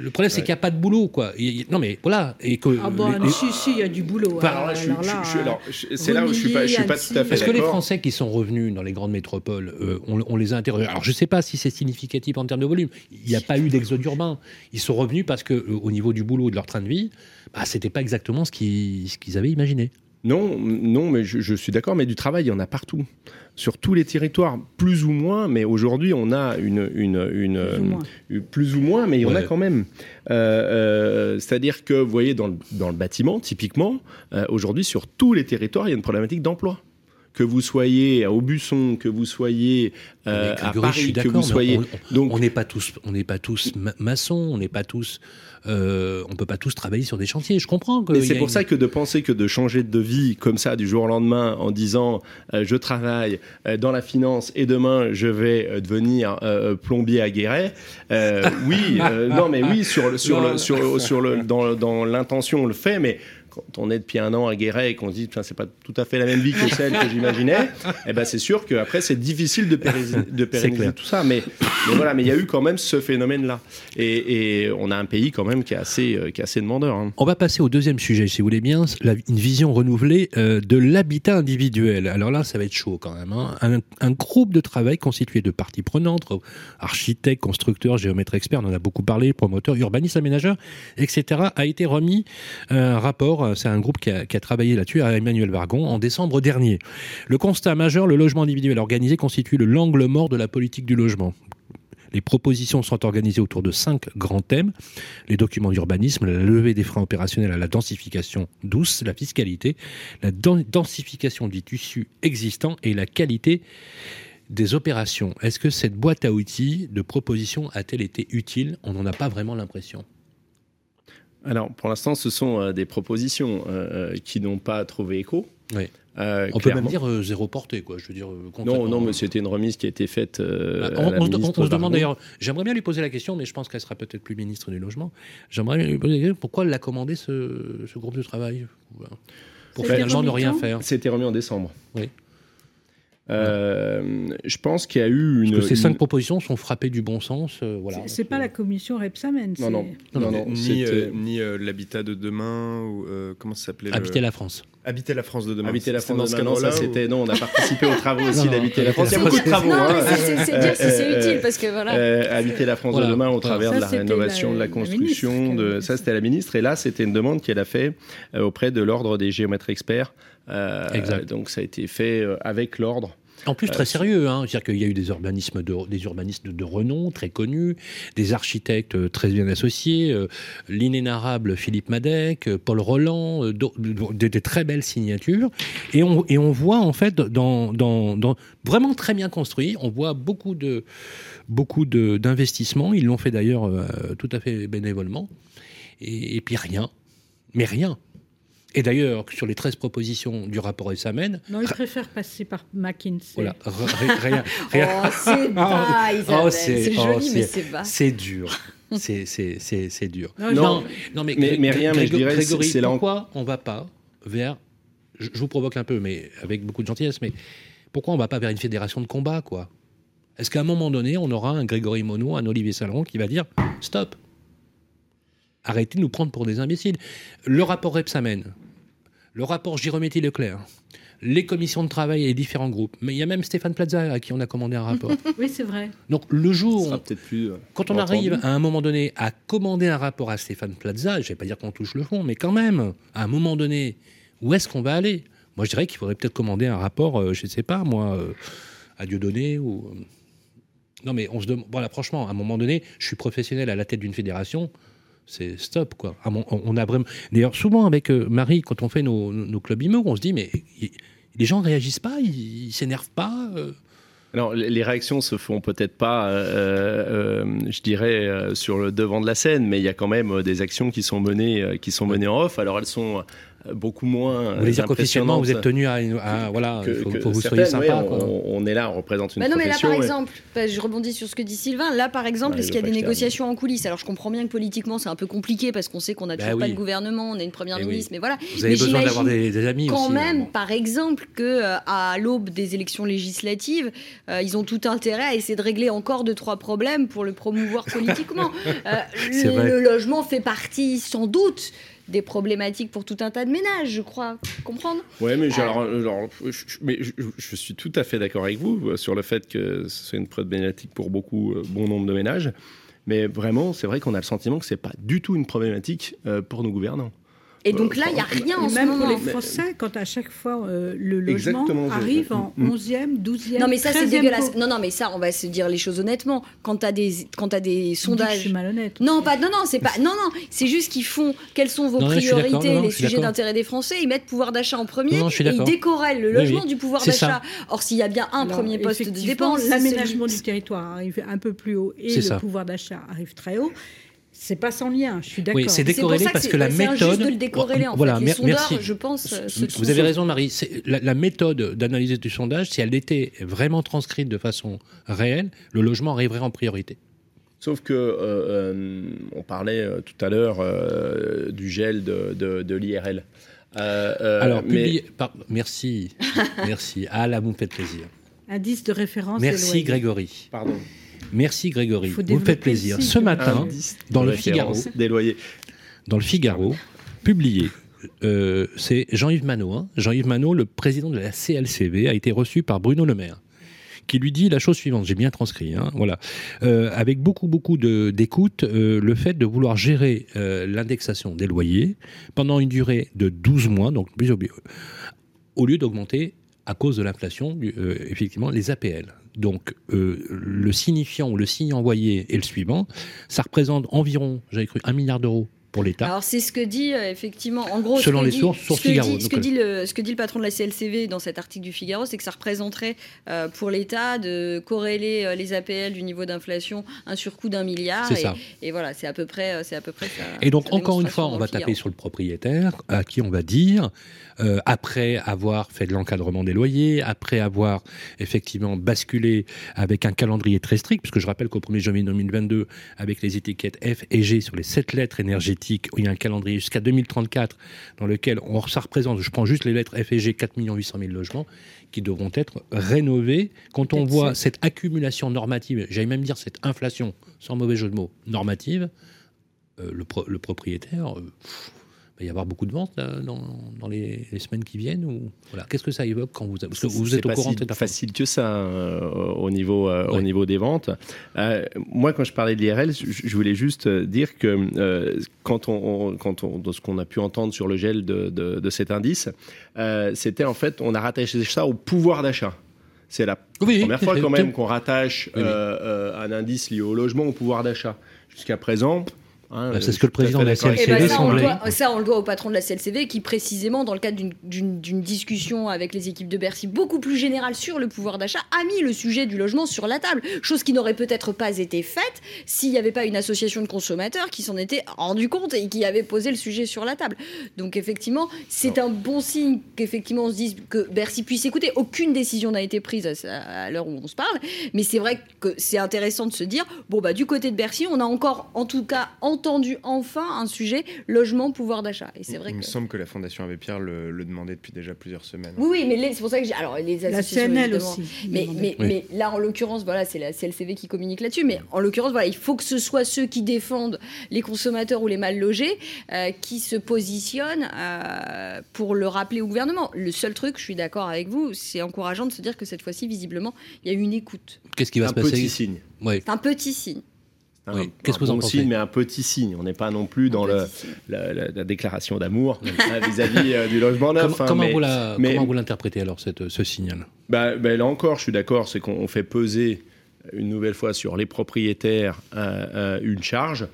le problème, c'est qu'il n'y a pas de boulot, quoi. Il- il- non, mais voilà. Et que,
Ah bon,
les-
si, si, il y a du boulot.
Enfin,
alors
Alors là, je suis-
alors
je-
là,
je- alors, je- c'est là où je suis pas, je suis pas tout à fait
Est-ce que les. Français qui sont revenus dans les grandes métropoles, euh, on, on les a interrogés? Alors, je ne sais pas si c'est significatif en termes de volume. Il n'y a pas eu d'exode urbain. Ils sont revenus parce que, euh, au niveau du boulot et de leur train de vie, bah, c'était pas exactement ce qu'ils ce qu'ils avaient imaginé.
Non, non, mais je, je suis d'accord, mais du travail, il y en a partout. Sur tous les territoires, plus ou moins, mais aujourd'hui, on a une. une, une
Plus ou moins.
euh, plus ou moins, mais il y en a quand même. Euh, euh, C'est-à-dire que, vous voyez, dans le, dans le bâtiment, typiquement, euh, aujourd'hui, sur tous les territoires, il y a une problématique d'emploi. Que vous soyez à Aubusson, que vous soyez euh, à
suis
Paris, que vous soyez.
on- on-
Donc,
On n'est pas tous, on n'est pas tous ma- maçons, on n'est pas tous, euh, on peut pas tous travailler sur des chantiers. Je comprends que.
Mais c'est pour
une-
ça que de penser que de changer de vie comme ça du jour au lendemain en disant euh, je travaille euh, dans la finance et demain je vais devenir plombier à Guéret, oui, non mais oui sur le, sur le, sur, sur le, dans, dans l'intention on le fait, mais quand on est depuis un an à Guéret et qu'on se dit c'est pas tout à fait la même vie que celle que j'imaginais, eh ben c'est sûr qu'après c'est difficile de pérenniser, de pérenniser
clair.
tout ça, mais, mais voilà, mais il y a eu quand même ce phénomène là et, et on a un pays quand même qui est assez euh, qui est assez demandeur. hein.
On va passer au deuxième sujet, si vous voulez bien, la- une vision renouvelée euh, de l'habitat individuel. Alors là, ça va être chaud quand même. hein. Un, un groupe de travail constitué de parties prenantes, architectes, constructeurs, géomètres experts, on en a beaucoup parlé, promoteurs, urbanistes, aménageurs, etc., a été remis euh, un rapport, euh, c'est un groupe qui a, travaillé là-dessus, à Emmanuel Vargon, en décembre dernier. Le constat majeur, le logement individuel organisé constitue le l'angle mort de la politique du logement. Les propositions sont organisées autour de cinq grands thèmes les documents d'urbanisme, la levée des freins opérationnels à la densification douce, la fiscalité, la den- densification du tissu existant et la qualité des opérations. Est-ce que cette boîte à outils de propositions a-t-elle été utile? On n'en a pas vraiment l'impression.
Alors, pour l'instant, ce sont euh, des propositions euh, euh, qui n'ont pas trouvé écho.
Oui.
Euh,
On peut même dire euh, zéro portée, quoi. Je veux dire, euh,
Non, non, mais c'était une remise qui a été faite. euh,
Bah,
à
on,
la
on se-
ministre
on se demande d'ailleurs, j'aimerais bien lui poser la question, mais je pense qu'elle sera peut-être plus ministre du logement. J'aimerais bien lui poser la question pourquoi elle a commandé ce, ce groupe de travail Voilà. Pour finalement ne rien faire?
C'était remis en décembre.
Oui.
Euh, je pense qu'il y a eu une.
Parce que ces
une-
cinq propositions sont frappées du bon sens. euh, voilà.
C'est- pas la commission Repsamen.
Non, non.
c'est-
Non, non,
ni
c'était-
euh, ni euh, l'habitat de demain ou euh, comment ça s'appelait le-
Habiter la France.
Habiter la France de demain.
Habiter la France de demain, non, ça c'était. Non, on a participé aux travaux aussi d'habiter la France. Il y a
c'est-
beaucoup de travaux.
Non,
hein.
mais c'est- c'est c'est dire si c'est
Euh,
utile, parce que voilà.
Euh, habiter la France
Voilà.
de demain au travers
Ça,
de la rénovation,
la-
de la
la
construction. Ça, c'était la ministre. Et là, c'était une demande qu'elle a fait euh, auprès de l'ordre des géomètres experts. Euh,
Exact.
Donc, ça a été fait avec l'ordre.
En plus,
Euh,
très sérieux. Hein. C'est-à-dire qu'il y a eu des urbanismes de, des urbanistes de, renom, très connus, des architectes euh, très bien associés, euh, l'inénarrable Philippe Madec, euh, Paul Roland, euh, de- des très belles signatures. Et on, et on voit, en fait, dans, dans, dans- vraiment très bien construit, on voit beaucoup de beaucoup de- d'investissements. Ils l'ont fait d'ailleurs euh, tout à fait bénévolement. Et, et puis rien. Mais rien. Et d'ailleurs, sur les 13 propositions du rapport SAMEN,
Non, ils préfèrent passer par McKinsey.
voilà, rien, rien,
Oh, c'est bas, Isabelle.
Oh,
c'est
c'est- oh,
joli, mais
c'est-
bas.
C'est dur. C'est, c'est, c'est, c'est dur.
Non,
Non,
non, mais,
mais- mais rien, mais je dirais,
Grégory,
c'est- c'est là en-
pourquoi on va pas vers. Je, je vous provoque un peu, mais avec beaucoup de gentillesse, mais pourquoi on va pas vers une fédération de combat, quoi? Est-ce qu'à un moment donné, on aura un Grégory Monod, un Olivier Salon qui va dire stop Arrêtez de nous prendre pour des imbéciles. Le rapport Repsamen, le rapport Girometti Leclerc, les commissions de travail et les différents groupes. Mais il y a même Stéphane Plaza à qui on a commandé un rapport.
Oui, c'est vrai.
Donc le jour,
sera peut-être plus. euh,
quand on
entendu.
arrive à un moment donné à commander un rapport à Stéphane Plaza, je ne vais pas dire qu'on touche le fond, mais quand même, à un moment donné, où est-ce qu'on va aller? Moi, je dirais qu'il faudrait peut-être commander un rapport, euh, je ne sais pas, moi, euh, à Dieudonné ou. euh, Non, mais on se demande. Voilà, franchement, à un moment donné, je suis professionnel à la tête d'une fédération. C'est stop, quoi. Mon- on a vraiment. D'ailleurs, souvent avec euh, Marie, quand on fait nos, nos clubs IMO, on se dit, mais y- les gens réagissent pas, ils, s'énervent pas. euh.
Alors, les réactions se font peut-être pas, euh, euh, je dirais, euh, sur le devant de la scène, mais il y a quand même des actions qui sont menées, qui sont menées en off. Alors, elles sont beaucoup moins.
Vous voulez dire qu'officiellement, vous êtes tenu à, à- voilà, il faut, faut que vous soyez sympa.
on,
quoi.
on est là, on représente une
Bah non, mais là, par
et-
exemple, bah, je rebondis sur ce que dit Sylvain. Là, par exemple,
Ouais,
est-ce
il
qu'il y a des
pas que
négociations en coulisses? Alors, je comprends bien que politiquement, c'est un peu compliqué parce qu'on sait qu'on n'a
Bah
toujours pas
oui.
de gouvernement, on a une première
Eh oui.
ministre, mais voilà.
Vous avez
Mais
besoin d'avoir des, des amis
Quand
aussi.
même,
vraiment.
par exemple, que euh, à l'aube des élections législatives, euh, ils ont tout intérêt à essayer de régler encore deux trois problèmes pour le promouvoir politiquement. Euh, le logement fait partie, sans doute, des problématiques pour tout un tas de ménages, je crois. Comprendre
Ouais, mais, j'ai-
Euh.
alors, alors, je, mais je, je suis tout à fait d'accord avec vous euh, sur le fait que ce soit une problématique pour beaucoup, euh, bon nombre de ménages. Mais vraiment, c'est vrai qu'on a le sentiment que c'est pas du tout une problématique euh, pour nos gouvernants.
Et donc là, il n'y a rien en ce
même
moment.
pour les Français, quand à chaque fois euh, le logement
Exactement,
arrive en
Mm.
11e, 12e,
Non mais ça c'est
13e
dégueulasse. Non non mais ça on va se dire les choses honnêtement. Quand des quand t'as des
On dit que Je
sondages.
suis malhonnête.
Non pas non non c'est pas non non c'est juste qu'ils font quelles sont vos
Non,
priorités
non, non,
les sujets d'intérêt des Français ils mettent pouvoir d'achat en premier
Non, non, je suis
et ils décorrèlent le logement
oui.
du pouvoir
C'est
d'achat. Or s'il y a bien un
Alors,
premier poste de dépense
L'aménagement du territoire arrive un peu plus haut et le pouvoir d'achat arrive très haut. C'est pas sans lien, je suis d'accord.
Oui, c'est décorrélé
ça
parce que la méthode.
de le décorréler en
Voilà,
fait. Les
merci.
je pense. euh, se-
Vous avez raison, Marie. La, la méthode d'analyse du sondage, si elle était vraiment transcrite de façon réelle, le logement arriverait en priorité.
Sauf que euh, euh, on parlait euh, tout à l'heure euh, du gel de, de, de l'IRL. Euh, euh,
Alors,
mais-
publié. par- Merci. Merci. Ah là, vous me faites plaisir.
Indice de référence.
Merci. Grégory.
Pardon.
Merci, Grégory.
Faut
Vous me faites plaisir. Ce matin,
Indice
dans le Figaro,
référence Des loyers.
dans le Figaro, publié. euh, c'est Jean-Yves Manot. hein. Jean-Yves Manot, le président de la CLCV, a été reçu par Bruno Le Maire, qui lui dit la chose suivante. J'ai bien transcrit. hein, voilà, Euh, avec beaucoup beaucoup de- d'écoute, euh, le fait de vouloir gérer euh, l'indexation des loyers pendant une durée de 12 mois, donc plus au, au lieu d'augmenter à cause de l'inflation, du- euh, effectivement, les APL. Donc, euh, le signifiant ou le signe envoyé est le suivant. Ça représente environ, j'avais cru, un milliard d'euros pour l'État.
Alors c'est ce que dit euh, effectivement, en gros,
Selon les
dit-
sources,
ce
Figaro,
dit- ce que
euh.
dit le ce que dit le patron de la CLCV dans cet article du Figaro, c'est que ça représenterait euh, pour l'État de corréler euh, les APL du niveau d'inflation un surcoût d'un milliard.
C'est
et,
ça.
et voilà, c'est à peu près, c'est à peu près ça.
Et donc, encore une fois, on va taper sur le propriétaire, à qui on va dire, après avoir fait de l'encadrement des loyers, après avoir effectivement basculé avec un calendrier très strict, puisque je rappelle qu'au 1er janvier 2022, avec les étiquettes F et G sur les sept lettres énergétiques, il y a un calendrier jusqu'à 2034 dans lequel on, ça représente, je prends juste les lettres F et G, 4 800 000 logements qui devront être rénovés. Quand on voit cette accumulation normative, j'allais même dire cette inflation, sans mauvais jeu de mots, normative, euh, le, pro- le propriétaire, euh, pff, va y avoir beaucoup de ventes là, dans, dans les, les semaines qui viennent ou voilà qu'est-ce que ça évoque quand vous parce que vous êtes au courant
si
de cette
facile que ça euh, au niveau euh, au niveau des ventes. Euh, moi, quand je parlais de l'IRL, je, je voulais juste euh, dire que euh, quand on, on- quand on de ce qu'on a pu entendre sur le gel de, de, de cet indice, euh, c'était en fait on a rattaché ça au pouvoir d'achat. C'est la
Oui,
première fois quand même qu'on rattache
Oui,
euh, euh, un indice lié au logement au pouvoir d'achat. Jusqu'à présent. Hein,
Bah, c'est
je
ce que le président de la
d'accord avec
Eh ben,
CLCV
ça, on le
semblait.
doit, ça, on le doit au patron de la CLCV qui, précisément, dans le cadre d'une- discussion avec les équipes de Bercy beaucoup plus générale sur le pouvoir d'achat, a mis le sujet du logement sur la table. Chose qui n'aurait peut-être pas été faite s'il n'y avait pas une association de consommateurs qui s'en était rendu compte et qui avait posé le sujet sur la table. Donc, effectivement, c'est un bon signe qu'effectivement on se dise que Bercy puisse écouter. Aucune décision n'a été prise à, à l'heure où on se parle, mais c'est vrai que c'est intéressant de se dire bon, bah, du côté de Bercy, on a encore, en tout cas, entendu enfin un sujet logement, pouvoir d'achat. Et c'est vrai
Il me semble que la Fondation Abbé Pierre le, le demandait depuis déjà plusieurs semaines.
Oui, oui, mais les- c'est pour ça que j'ai. Alors, les
La
associations.
CNL
évidemment,
aussi.
mais,
demandait.
mais,
Oui.
mais là, en l'occurrence, voilà, c'est la CLCV qui communique là-dessus. Mais en l'occurrence, voilà, il faut que ce soit ceux qui défendent les consommateurs ou les mal logés euh, qui se positionnent euh, pour le rappeler au gouvernement. Le seul truc, je suis d'accord avec vous, c'est encourageant de se dire que cette fois-ci, visiblement, il y a eu une écoute.
qu'est-ce qui va
Un
se passer
petit signe.
Ouais.
C'est un petit signe.
Un-
Oui. Qu'est-ce que vous en
bon
pensez
signe, mais un petit signe. On n'est pas non plus dans le, la, la- la déclaration d'amour hein, vis-à-vis euh, du logement neuf.
Comment,
hein,
comment
mais-
vous la-
mais-
comment vous l'interprétez alors cette, ce signal?
Bah, bah, là encore, je suis d'accord, c'est qu'on fait peser une nouvelle fois sur les propriétaires euh, euh, une charge.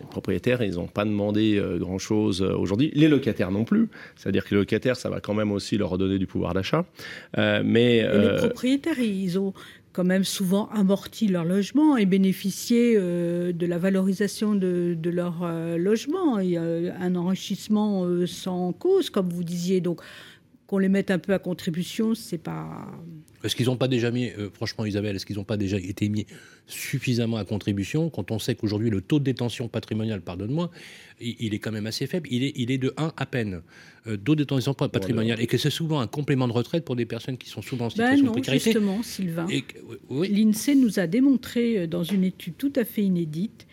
Les propriétaires, ils n'ont pas demandé euh, grand-chose euh, aujourd'hui. Les locataires non plus. C'est-à-dire que les locataires, ça va quand même aussi leur redonner du pouvoir d'achat. Euh, mais
Et
euh,
les propriétaires, ils ont quand même souvent amorti leur logement et bénéficié euh, de la valorisation de, leur euh, logement. Il y a un enrichissement euh, sans cause, comme vous disiez. Donc, qu'on les mette un peu à contribution, c'est pas.
Est-ce qu'ils n'ont pas déjà mis, euh, franchement Isabelle, est-ce qu'ils n'ont pas déjà été mis suffisamment à contribution quand on sait qu'aujourd'hui le taux de détention patrimoniale, pardonne-moi, il, il est quand même assez faible, il est, il est de 1 à peine, euh, taux de détention pa- patrimoniale, et que c'est souvent un complément de retraite pour des personnes qui sont souvent en
Ben
situation
non,
de précarité.
justement, Sylvain.
Oui,
L'INSEE nous a démontré euh, dans une étude tout à fait inédite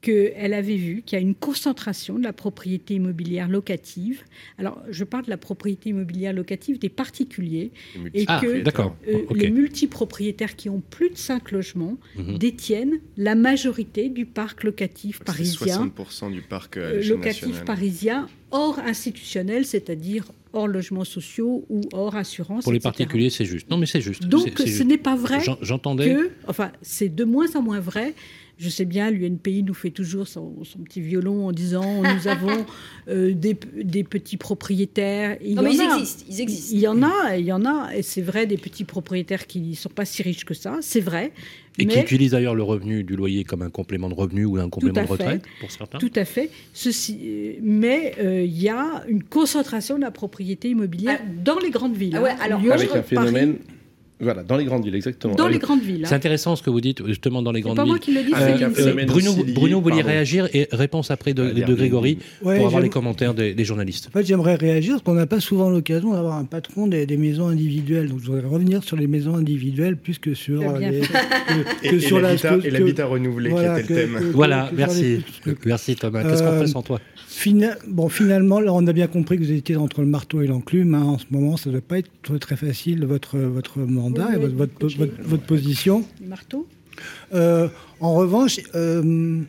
qu'elle avait vu qu'il y a une concentration de la propriété immobilière locative. Alors, je parle de la propriété immobilière locative des particuliers et
Ah,
que
d'accord.
euh,
Ok.
les multipropriétaires qui ont plus de 5 logements
Mhm.
détiennent la majorité du parc locatif parisien,
60% du parc euh,
euh, locatif
nationale.
parisien hors institutionnel, c'est-à-dire hors logements sociaux ou hors assurance.
pour les
etc.
particuliers, c'est juste. Non, mais c'est juste.
Donc, ce n'est pas vrai
J'en- J'entendais.
que, enfin, c'est de moins en moins vrai. Je sais bien, l'UNPI nous fait toujours son, son petit violon en disant nous avons euh, des, des petits propriétaires. Il
Non,
y
mais
en
ils
a.
existent, ils existent.
Il y en a, il y en a, et c'est vrai, des petits propriétaires qui ne sont pas si riches que ça, c'est vrai.
Et qui utilisent d'ailleurs le revenu du loyer comme un complément de revenu ou un complément de
fait.
retraite pour certains.
tout à fait. Ceci, euh, mais euh, il y a une concentration de la propriété immobilière dans les grandes villes.
Ah ouais,
hein.
alors,
Lyon,
Avec un
Paris,
phénomène. Voilà, dans les grandes villes, exactement.
dans les
Avec-
grandes villes.
C'est
hein.
intéressant ce que vous dites justement dans les
C'est
grandes
pas
villes.
moi qui le dis,
Avec
c'est
phénomène
Bruno, Bruno, vous vouliez
pardon.
réagir et réponse après de,
Ah,
Grégory
Ouais,
pour avoir les commentaires des, des journalistes.
En fait, j'aimerais réagir parce qu'on n'a pas souvent l'occasion d'avoir un patron des, des maisons individuelles. Donc, je voudrais revenir sur les maisons individuelles plus que sur les, que,
Et,
que
et
sur la
l'habitat-
que-
et l'habitat renouvelé
voilà,
qui était le
que-
thème.
que-
Voilà,
que sur
merci.
les.
Merci Thomas. Qu'est-ce qu'on
Euh,
fait sans toi?
Fina- bon, finalement, là, on a bien compris que vous étiez entre le marteau et l'enclume. hein. En ce moment, ça ne doit pas être très, facile, votre, votre mandat
Oui,
et votre, votre, votre- position.
Marteau?
Euh, en revanche, euh,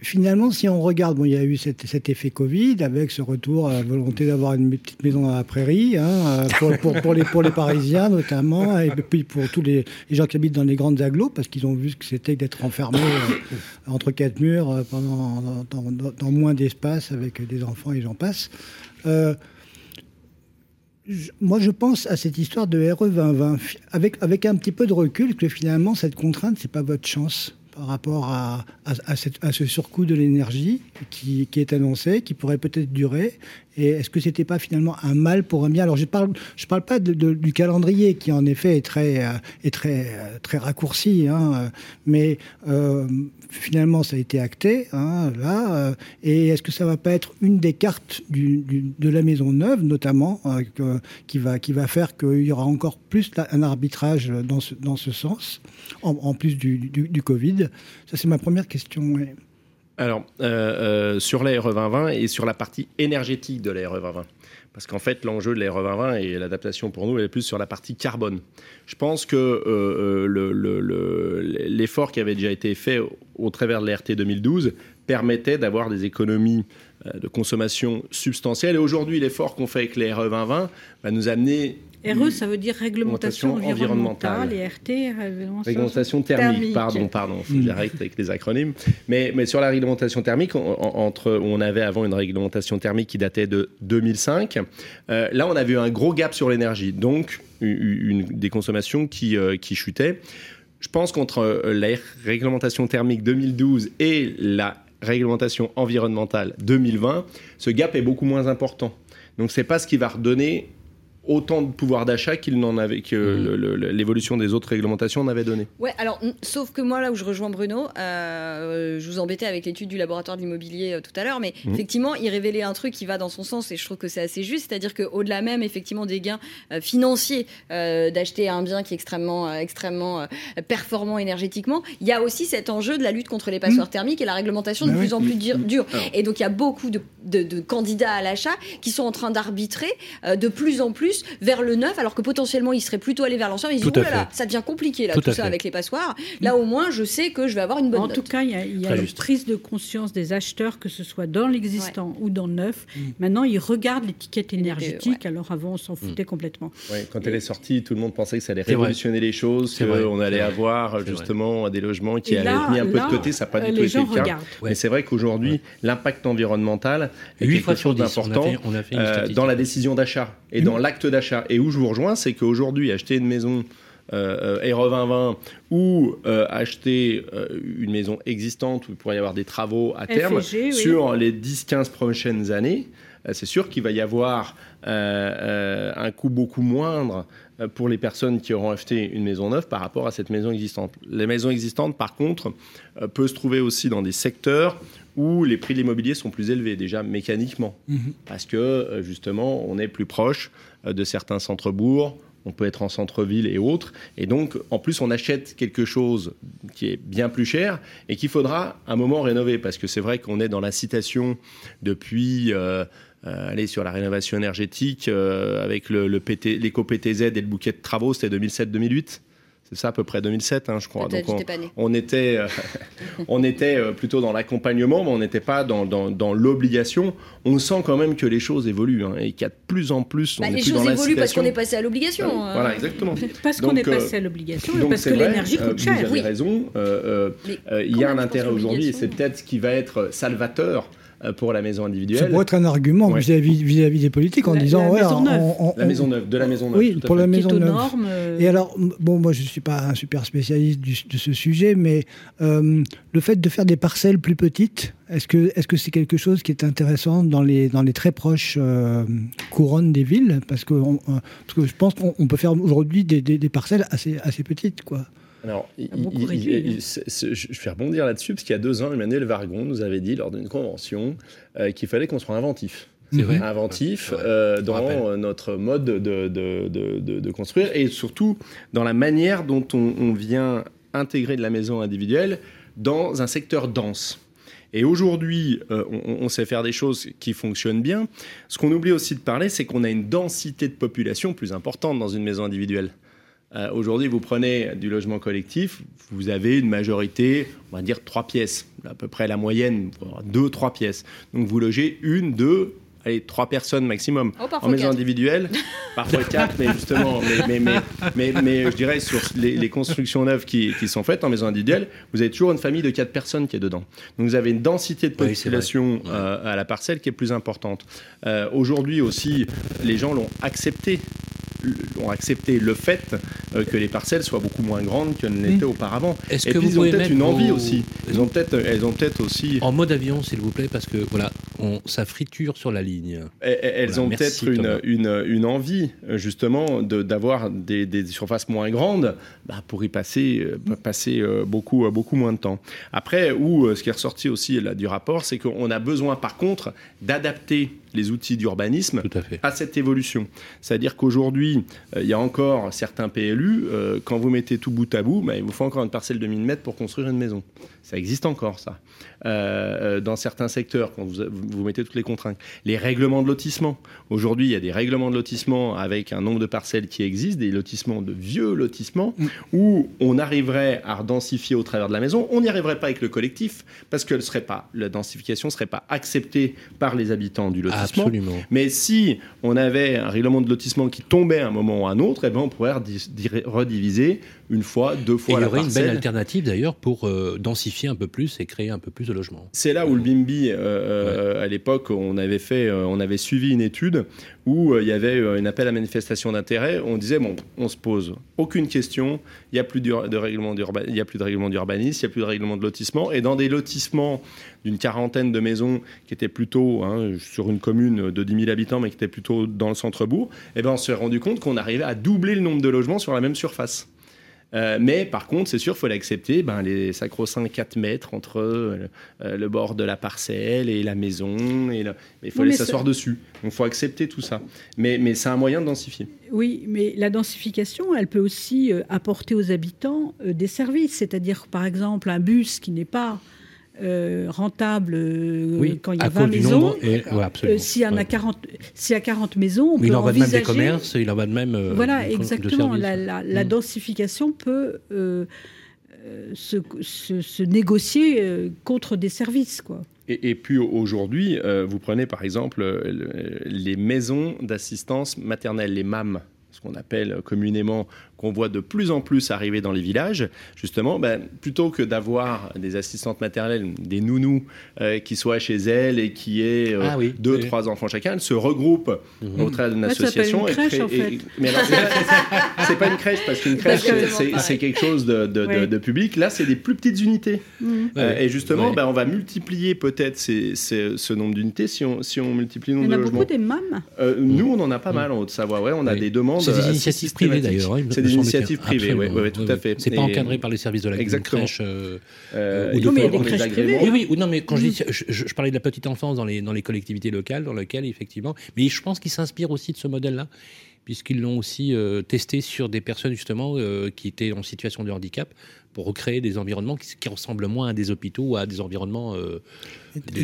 finalement, si on regarde, bon, il y a eu cet, effet Covid avec ce retour à la volonté d'avoir une petite maison dans la prairie, hein, pour, les, pour Parisiens notamment, et puis pour tous les, gens qui habitent dans les grandes agglos, parce qu'ils ont vu ce que c'était d'être enfermés euh, entre quatre murs euh, pendant, dans, moins d'espace avec des enfants et j'en passe. Euh, moi, je pense à cette histoire de RE 2020 fi- avec, avec un petit peu de recul que finalement, cette contrainte, c'est pas votre chance par rapport à, ce surcoût de l'énergie qui est annoncé, qui pourrait peut-être durer. Et est-ce que c'était pas finalement un mal pour un bien? Alors, je parle, parle pas du calendrier qui, en effet, est très, euh, est très, euh, très raccourci, hein, euh, mais finalement, ça a été acté, hein, là. et est-ce que ça va pas être une des cartes de la maison neuve, notamment, qui, va, qui va faire qu'il y aura encore plus la- un arbitrage dans ce, dans ce sens, en, plus du, du, Covid? Ça, c'est ma première question.
Alors, euh, euh, sur la RE 2020 et sur la partie énergétique de la RE 2020. Parce qu'en fait, l'enjeu de la RE 2020 et l'adaptation pour nous, elle est plus sur la partie carbone. Je pense que euh, le- le- le- l'effort qui avait déjà été fait au, travers de l'RT 2012 permettait d'avoir des économies de consommation substantielles. Et aujourd'hui, l'effort qu'on fait avec les RE 2020 va nous amener
RE, ça veut dire réglementation
Réglementation
environnementale,
environnementale.
et RT, réglementation,
thermique,
thermique.
pardon, pardon, faut que j'arrête avec les acronymes. Mais, mais sur la réglementation thermique, on, en- entre, on avait avant une réglementation thermique qui datait de 2005. Euh, là, on a vu un gros gap sur l'énergie, donc une, une- des consommations qui, euh, qui chutaient. Je pense qu'entre euh, la réglementation thermique 2012 et la réglementation environnementale 2020, ce gap est beaucoup moins important. Donc, c'est pas ce qui va redonner autant de pouvoir d'achat qu'il n'en avait que le- l'évolution des autres réglementations en avait donné.
Ouais, alors, sauf que moi, là où je rejoins Bruno, euh, je vous embêtais avec l'étude du laboratoire de l'immobilier euh, tout à l'heure, mais
Mhm.
effectivement, il révélait un truc qui va dans son sens et je trouve que c'est assez juste, c'est-à-dire qu'au-delà même, effectivement, des gains euh, financiers euh, d'acheter un bien qui est extrêmement, euh, extrêmement euh, performant énergétiquement, il y a aussi cet enjeu de la lutte contre les passoires thermiques et la réglementation de
Bah oui.
plus en plus dure. Et donc, il y a beaucoup de, de- de candidats à l'achat qui sont en train d'arbitrer euh, de plus en plus vers le neuf, alors que potentiellement, ils seraient plutôt allés vers l'ancien. Ils disent,
Tout à
oh là ça devient compliqué, là,
Tout
tout, ça
fait.
avec les passoires. Là, au moins, je sais que je vais avoir une bonne
En
note.
tout cas, il y a, il y a
Très
une
juste.
prise de conscience des acheteurs, que ce soit dans l'existant ou dans le neuf. Maintenant, ils regardent l'étiquette énergétique. Alors avant, on s'en foutait complètement.
Ouais, quand elle est sortie, tout le monde pensait que ça allait révolutionner les choses, qu'on allait avoir justement des logements qui allaient être mis un peu de côté. Ça n'a pas
euh,
du tout
les
été le cas. Mais c'est vrai qu'aujourd'hui, l'impact environnemental est quelque chose
10, on a
d'important euh, dans la décision d'achat et dans l'acte d'achat. Et où je vous rejoins, c'est qu'aujourd'hui, acheter une maison euh, R2020 ou euh, acheter euh, une maison existante où il pourrait y avoir des travaux à terme
oui.
sur les 10-15 prochaines années, euh, c'est sûr qu'il va y avoir euh, euh, un coût beaucoup moindre euh, pour les personnes qui auront acheté une maison neuve par rapport à cette maison existante. Les maisons existantes, par contre, euh, peuvent se trouver aussi dans des secteurs où les prix de l'immobilier sont plus élevés, déjà mécaniquement, parce que euh, justement, on est plus proche euh, de certains centres-bourgs, on peut être en centre-ville et autres, et donc en plus on achète quelque chose qui est bien plus cher et qu'il faudra un moment rénover, parce que c'est vrai qu'on est dans l'incitation depuis... euh, euh, aller sur la rénovation énergétique euh, avec le, le PT l'éco-PTZ et le bouquet de travaux, c'était 2007-2008. C'est ça à peu près 2007, hein, je crois. Donc, on- était, euh, on était euh, plutôt dans l'accompagnement, mais on n'était pas dans, dans- dans l'obligation. On sent quand même que les choses évoluent hein, et qu'il y a de plus en plus.
Bah,
on est
les
plus
choses
dans
évoluent parce qu'on est passé à l'obligation.
Euh,
euh.
Voilà, exactement.
Parce qu'on est
euh,
passé à l'obligation parce que l'énergie coûte
Vous
cher.
avez
Oui.
raison. euh, euh, euh, il y a un intérêt aujourd'hui et c'est peut-être ce qui va être salvateur euh, pour la maison
Ça
individuelle.
pourrait être un argument
Ouais.
vis-à-vis vis-vis des politiques en
La-
disant
la
ouais,
maison
on-
neuve.
on-
La
on-
maison neuve, de la maison neuve.
Oui,
tout à
pour
fait.
la
qui
maison neuve.
normes. euh,
Et alors, bon, moi je ne suis pas un super spécialiste du- de ce sujet, mais euh, le fait de faire des parcelles plus petites, est-ce que est-ce que c'est quelque chose qui est intéressant dans les, dans les très proches euh, couronnes des villes? Parce que, on- euh, parce que je pense qu'on on peut faire aujourd'hui des, des- des parcelles assez, assez petites. Quoi.
Alors, il- il-
réduit,
il- je vais rebondir là-dessus, parce qu'il y a deux ans, Emmanuel Vargon nous avait dit lors d'une convention euh, qu'il fallait qu'on soit inventif.
C'est vrai.
Inventif euh, dans notre mode de, de, de- de- de construire et surtout dans la manière dont on, on vient intégrer de la maison individuelle dans un secteur dense. Et aujourd'hui, euh, on, on sait faire des choses qui fonctionnent bien. Ce qu'on oublie aussi de parler, c'est qu'on a une densité de population plus importante dans une maison individuelle. Euh, Aujourd'hui, vous prenez du logement collectif, vous avez une majorité, on va dire trois pièces, à peu près la moyenne, deux, trois pièces. Donc vous logez une, deux, allez, trois personnes maximum.
Oh,
en maison
quatre.
individuelle, parfois quatre, mais justement, mais, mais, mais, mais, mais je dirais sur les, les constructions neuves qui, qui sont faites en maison individuelle, vous avez toujours une famille de quatre personnes qui est dedans. Donc vous avez une densité de
Oui,
population euh, à la parcelle qui est plus importante. Euh, Aujourd'hui aussi, les gens l'ont accepté ont accepté le fait euh, que les parcelles soient beaucoup moins grandes qu'elles ne l'étaient auparavant.
Est-ce
Et
que
puis
vous
ils ont peut-être une envie
vos-
aussi. Ils ont peut-être, elles ont peut-être aussi,
En mode avion, s'il vous plaît, parce que voilà, on, ça friture sur la ligne.
elles, elles
Voilà,
ont peut-être une, une, une envie euh, justement de- d'avoir des, des surfaces moins grandes bah, pour y passer, euh, passer euh, beaucoup, beaucoup moins de temps. Après, où ce qui est ressorti aussi là, du rapport, c'est qu'on a besoin par contre d'adapter les outils d'urbanisme
à
à cette évolution. C'est-à-dire qu'aujourd'hui, euh, il y a encore certains PLU, euh, quand vous mettez tout bout à bout, bah, il vous faut encore une parcelle de 1000 mètres pour construire une maison. Ça existe encore, ça. Euh, euh, dans certains secteurs, quand vous, vous mettez toutes les contraintes. Les règlements de lotissement. Aujourd'hui, il y a des règlements de lotissement avec un nombre de parcelles qui existent, des lotissements de vieux lotissements, où on arriverait à densifier au travers de la maison. On n'y arriverait pas avec le collectif, parce que serait pas, la densification ne serait pas acceptée par les habitants du lotissement.
Absolument.
Mais si on avait un règlement de lotissement qui tombait à un moment ou à un autre, eh ben on pourrait rediviser une fois, deux
Et
fois
il y aurait une belle alternative d'ailleurs pour euh, densifier un peu plus et créer un peu plus de logements.
C'est là où le BIMBI, euh, euh, à l'époque, on avait fait, on avait suivi une étude où il y avait un appel à manifestation d'intérêt. On disait bon, on se pose aucune question. Il y a plus de règlement d'urba- il y a plus de règlement d'urbanisme, il y a plus de règlement de lotissement. Et dans des lotissements d'une quarantaine de maisons qui étaient plutôt hein, sur une commune de 10 000 habitants, mais qui étaient plutôt dans le centre-bourg, eh ben on s'est rendu compte qu'on arrivait à doubler le nombre de logements sur la même surface. Euh, mais par contre, c'est sûr, il faut l'accepter, ben, les sacro-saints 4 mètres entre euh, le bord de la parcelle et la maison. Et le- Il faut
Oui,
aller s'asseoir dessus. Donc il faut accepter tout ça. Mais, mais c'est un moyen de densifier.
Oui, mais la densification, elle peut aussi euh, apporter aux habitants des services. C'est-à-dire, par exemple, un bus qui n'est pas euh, rentable euh, quand il y a
à
20
cause du
maisons.
Et, ouais, absolument.
Euh, S'il y en a
Ouais.
40, s'il y a 40 maisons, on
Mais il
peut
en va de même des commerces, il en va de même. euh,
Voilà, exactement. La, la- la
Mm.
densification peut euh, euh, se, se- se négocier euh, contre des services, quoi.
Et, et puis aujourd'hui, euh, vous prenez par exemple euh, le- les maisons d'assistance maternelle, les MAM. Ce qu'on appelle communément, qu'on voit de plus en plus arriver dans les villages, justement, ben, plutôt que d'avoir des assistantes maternelles, des nounous euh, qui soient chez elles et qui aient euh,
Ah oui,
deux,
oui.
trois enfants chacun, elles se regroupent
Mhm.
au travers d'une association.
une
et
crèche,
créent-
en fait.
et- mais c'est pas- c'est pas une crèche parce qu'une crèche, c'est- c'est c'est quelque chose de, de- de- de public. Là, c'est des plus petites unités.
Mhm.
Euh, et justement, ben, on va multiplier peut-être ce nombre d'unités si on, si on multiplie le
Il y
nombre
en a
de
beaucoup
logements.
des mômes.
Euh, nous, on en a pas mal en Haute-Savoie. Ouais, on a des demandes.
C'est des initiatives privées d'ailleurs. hein,
C'est des initiatives privées, oui, tout à
oui.
fait.
C'est pas encadré par les services de la crèche. euh,
Euh,
ou de
faut
mais il y a
avoir
des crèches
agréments.
privées.
Oui, oui, ou non, mais quand je dis, je, parlais de la petite enfance dans les, dans les collectivités locales, dans lesquelles, effectivement, mais je pense qu'ils s'inspirent aussi de ce modèle-là, puisqu'ils l'ont aussi euh, testé sur des personnes, justement, euh, qui étaient en situation de handicap, pour recréer des environnements qui, qui ressemblent moins à des hôpitaux ou à des environnements. euh,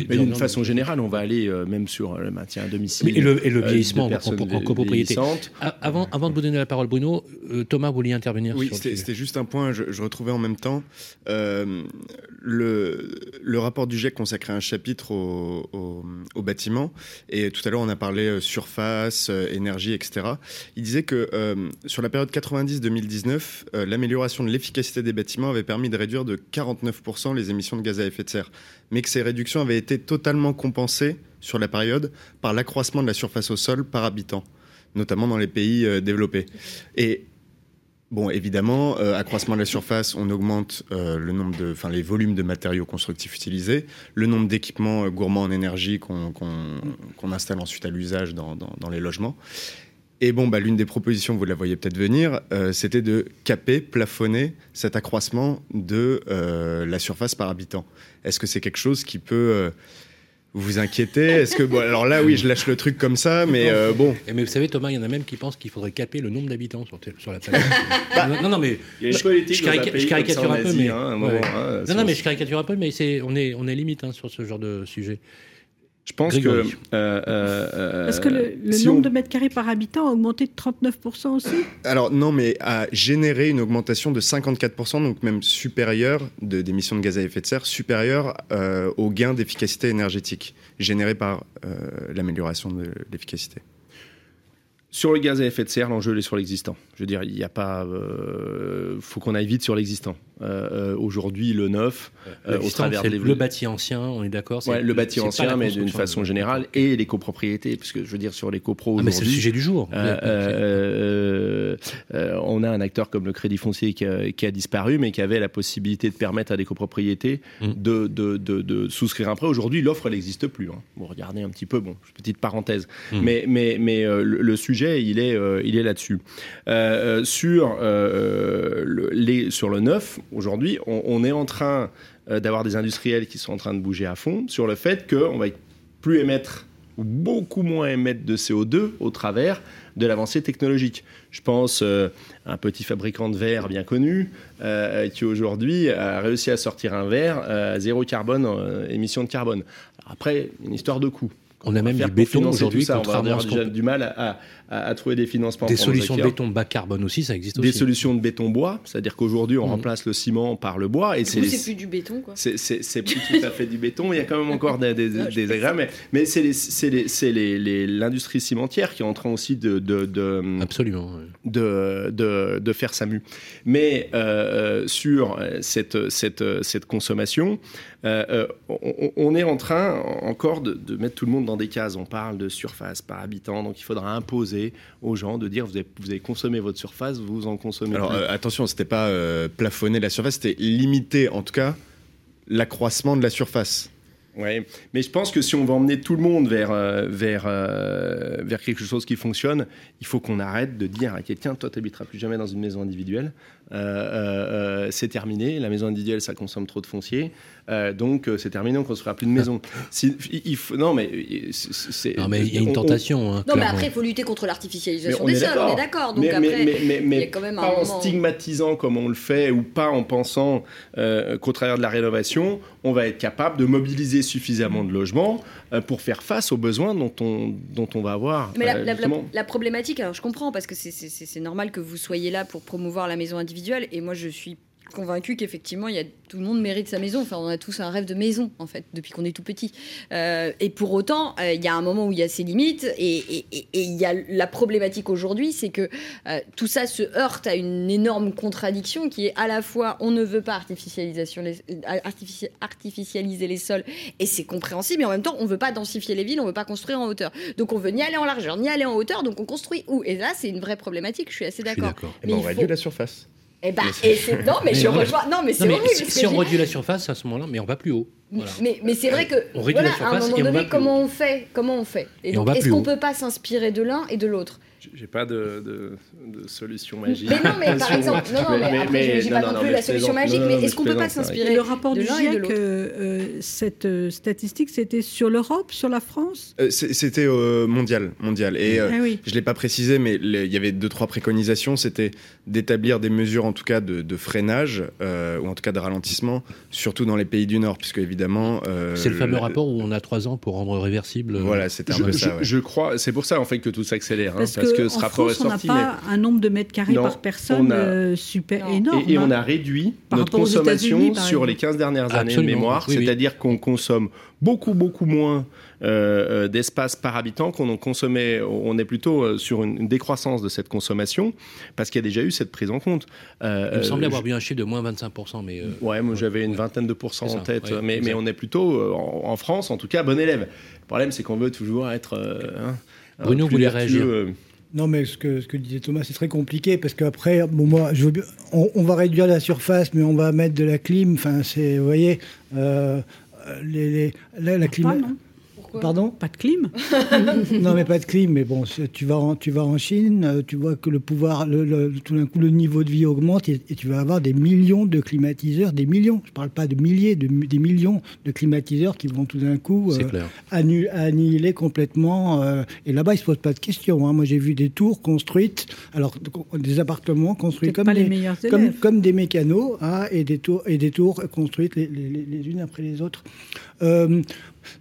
d'une façon générale, on va aller euh, même sur le maintien à domicile.
Et le, et le
euh,
vieillissement en, copropriété. Avant, avant de vous donner la parole, Bruno, euh, Thomas voulait intervenir
Oui, c'était juste un point, je, je retrouvais en même temps. euh, le, le rapport du GIEC consacrait un chapitre au, au, au bâtiment, et tout à l'heure on a parlé euh, surface, euh, énergie, etc. Il disait que euh, sur la période 90-2019, euh, l'amélioration de l'efficacité des bâtiments avait permis de réduire de 49% les émissions de gaz à effet de serre, mais que ces réductions avaient été totalement compensées sur la période par l'accroissement de la surface au sol par habitant, notamment dans les pays euh, développés. Et Bon, évidemment, euh, accroissement de la surface, on augmente euh, le nombre de, les volumes de matériaux constructifs utilisés, le nombre d'équipements gourmands en énergie qu'on installe ensuite à l'usage dans les logements. Et bon, bah, l'une des propositions, vous la voyez peut-être venir, euh, c'était de caper, plafonner cet accroissement de euh, la surface par habitant. Est-ce que c'est quelque chose qui peut euh, vous inquiéter? Est-ce que, bon, alors là, oui, je lâche le truc comme ça, mais euh, bon,
Et mais vous savez, Thomas, il y en a même qui pensent qu'il faudrait caper le nombre d'habitants sur, sur la planète. non, non, mais
Il y a une
Je-
politique
je
dans un
carica-
pays
je caricature un peu, mais-
à un moment,
ouais. non, non, mais je caricature un peu, mais c'est on est on est limite hein, sur ce genre de sujet.
Je pense
Grégory.
que. euh, euh, euh,
Est-ce que le, le
si
nombre
on-
de mètres carrés par habitant a augmenté de 39% aussi
Alors non, mais a généré une augmentation de 54%, donc même supérieure de- d'émissions de gaz à effet de serre, supérieure euh, au gain d'efficacité énergétique généré par euh, l'amélioration de l'efficacité.
Sur le gaz à effet de serre, l'enjeu est sur l'existant. Je veux dire, il n'y a pas. euh, faut qu'on aille vite sur l'existant. Euh, euh, Aujourd'hui, le neuf, euh, au travers des
le bâti ancien, on est d'accord.
Ouais, le bâti ancien, mais d'une façon générale, et les copropriétés, parce que je veux dire, sur les copros
Ah, mais c'est le sujet du jour.
on a un acteur comme le Crédit Foncier qui a, qui a disparu, mais qui avait la possibilité de permettre à des copropriétés
Mm.
de, de, de, de souscrire un prêt. Aujourd'hui, l'offre, elle n'existe plus. Hein. Vous regardez un petit peu, bon, petite parenthèse.
Mm.
Mais, mais, mais le, le sujet, il est, euh, il est là-dessus. Euh, euh, sur, le, sur le neuf, aujourd'hui, on, est en train d'avoir des industriels qui sont en train de bouger à fond sur le fait qu'on va plus émettre ou beaucoup moins émettre de CO2 au travers de l'avancée technologique. Je pense à un petit fabricant de verre bien connu qui aujourd'hui a réussi à sortir un verre à zéro carbone, émission de carbone. Après, une histoire de coût.
On a même du béton aujourd'hui, contrairement à ce
déjà
qu'on-
du mal à, à- à trouver des financements.
Des solutions de béton bas carbone aussi, ça existe
Des
aussi.
solutions de béton bois, c'est-à-dire qu'aujourd'hui on
Mhm.
remplace le ciment par le bois et c'est
plus du béton, quoi.
c'est- plus tout à fait du béton, il y a quand même encore des, des, des agréats, mais, mais c'est l'industrie cimentière qui est en train aussi de, de, de,
Absolument. ouais.
de, de, de faire sa mue. Mais euh, euh, sur euh, cette, cette, cette consommation, euh, on, on est en train encore de, de mettre tout le monde dans des cases. On parle de surface par habitant, donc il faudra imposer aux gens de dire vous avez, vous avez consommé votre surface, vous en consommez
Alors
plus.
euh, attention, c'était pas euh, plafonner la surface, c'était limiter en tout cas l'accroissement de la surface.
Ouais, mais je pense que si on veut emmener tout le monde vers, euh, vers, euh, vers quelque chose qui fonctionne, il faut qu'on arrête de dire à quelqu'un Toi, tu n'habiteras plus jamais dans une maison individuelle. Euh, euh, euh, c'est terminé. La maison individuelle, ça consomme trop de foncier. Euh, donc, euh, c'est terminé, on ne construira plus de maison. Si- il, il faut, non, mais.
Non, mais il y a une
on-
tentation. hein,
Non, mais après, il faut lutter contre l'artificialisation des sols, on est d'accord. Donc
mais, mais-
après,
mais- mais-
il y
mais
a quand même un
pas en stigmatisant comme on le fait ou pas en pensant euh, qu'au travers de la rénovation, on va être capable de mobiliser suffisamment de logements euh, pour faire face aux besoins dont on, dont on va avoir.
Mais la,
euh,
la- la-
justement.
la problématique, alors je comprends parce que c'est normal que vous soyez là pour promouvoir la maison individuelle et moi je suis convaincue qu'effectivement, il y a tout le monde mérite sa maison. Enfin, on a tous un rêve de maison en fait depuis qu'on est tout petit. Euh, et pour autant, euh, il y a un moment où il y a ses limites et et- et- et il y a la problématique aujourd'hui, c'est que euh, tout ça se heurte à une énorme contradiction qui est à la fois on ne veut pas artificialisation les- artifici- artificialiser les sols et c'est compréhensible, mais en même temps on veut pas densifier les villes, on veut pas construire en hauteur. Donc on veut ni aller en largeur ni aller en hauteur, donc on construit où? Et là c'est une vraie problématique. Je suis assez d'accord.
d'accord.
Eh
Mais
on
il
réduit
faut-
la surface.
Eh ben, et c'est non, mais,
Mais
je rejoins. Non, mais c'est horrible.
si, on réduit la surface à ce moment-là, mais on va plus haut. Voilà.
Mais, mais c'est vrai que
On réduit
voilà,
la
à un
surface
moment
on
donné, comment on fait? Comment on fait? Et donc, est-ce qu'on
haut.
peut pas s'inspirer de l'un et de l'autre?
J'ai pas de, de, de solution magique.
Mais non, mais par exemple, non, non, mais, après, je- j'ai
non,
pas
non,
plus la solution magique,
Non,
mais est-ce qu'on peut pas s'inspirer
le rapport
de
du GIEC, euh, euh, cette euh, statistique, c'était sur l'Europe, sur la France?
Euh, C'était euh, mondial, mondial. Et euh,
Ah oui.
je l'ai pas précisé, mais il y avait deux trois préconisations. C'était d'établir des mesures, en tout cas de, de freinage euh, ou en tout cas de ralentissement, surtout dans les pays du Nord, puisque évidemment. euh,
C'est le fameux rapport où on a trois ans pour rendre réversible.
Voilà, c'était un
Je,
peu
je-
ça. ouais.
je crois, c'est pour ça en fait que tout s'accélère, hein,
Parce,
parce, que,
en
ce rapport
France,
est
on n'a pas un nombre de mètres carrés
Non,
par personne
a-
euh, super
Non.
énorme.
Et, et on
hein.
a réduit
Par
notre consommation sur les 15 dernières années
Absolument,
de mémoire,
oui, oui.
c'est-à-dire qu'on consomme beaucoup, beaucoup moins euh, euh, d'espace par habitant qu'on en consommait. On est plutôt euh, sur une, une décroissance de cette consommation parce qu'il y a déjà eu cette prise en compte. Euh,
Il me semblait
euh,
avoir vu un chiffre de moins 25%, mais. euh,
Ouais, moi j'avais une vingtaine de pourcents
C'est
en
ça,
tête,
ouais,
mais, on est plutôt euh, en, en France, en tout cas, bon élève. Le problème, c'est qu'on veut toujours être. euh, hein, un
Bruno voulait réagir.
euh,
Non, mais ce que, ce que disait Thomas, c'est très compliqué parce qu'après, bon, moi, je veux bien- on, on va réduire la surface, mais on va mettre de la clim. Enfin, c'est, vous voyez, euh, les, les- la, la clim. Pardon
Pas de clim
Non, mais pas de clim. Mais bon, tu vas en, tu vas en Chine, euh, tu vois que le pouvoir, le, le- tout d'un coup, le niveau de vie augmente et, et tu vas avoir des millions de climatiseurs, des millions. Je parle pas de milliers, de, des millions de climatiseurs qui vont tout d'un coup euh, annu- annihiler complètement. euh, et là-bas, ils se posent pas de questions. hein. Moi, j'ai vu des tours construites, alors des appartements construits comme
pas
des,
les meilleurs
comme, des mécanos hein, et, des tours, et des tours construites les, les- les- les unes après les autres. Euh,